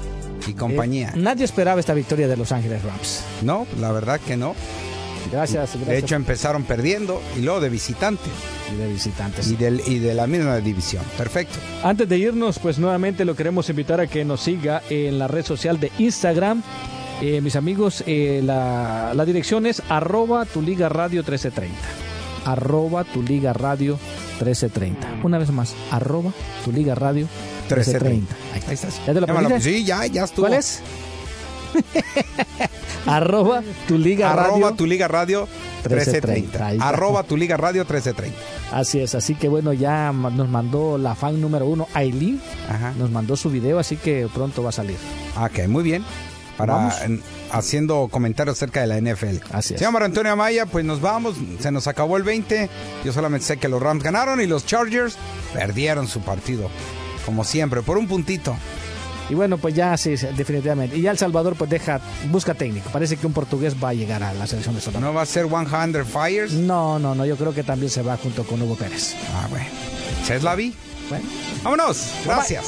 y compañía. Nadie esperaba esta victoria de Los Ángeles Rams. No, la verdad que no. Gracias, gracias. De hecho, empezaron perdiendo y luego de visitante. Y de visitantes. Y, del, y de la misma división. Perfecto. Antes de irnos, pues nuevamente lo queremos invitar a que nos siga en la red social de Instagram. Eh, mis amigos, eh, la, la dirección es arroba tu liga radio 1330. Arroba tu liga radio 1330. Una vez más, arroba tu liga radio 1330. Ahí, Ahí estás. ¿Ya te lo? Sí, ya, ya estuvo. ¿Cuál es? arroba tu liga Arroba radio. tu liga radio 1330. Ahí está. Arroba tu liga radio 1330. Así es, así que bueno, ya nos mandó la fan número uno, Aileen. Nos mandó su video, así que pronto va a salir. Ok, muy bien. Para Vamos. haciendo comentarios acerca de la NFL. Así es. Señor Antonio Amaya, pues nos vamos. Se nos acabó el 20. Yo solamente sé que los Rams ganaron y los Chargers perdieron su partido. Como siempre, por un puntito. Y bueno, pues ya sí, definitivamente. Y ya El Salvador pues deja, busca técnico. Parece que un portugués va a llegar a la selección de Salvador. ¿No va a ser 100 Fires? No, no, no, yo creo que también se va junto con Hugo Pérez. Ah, bueno. ¿Se es la vi? Bueno. Vámonos. Gracias.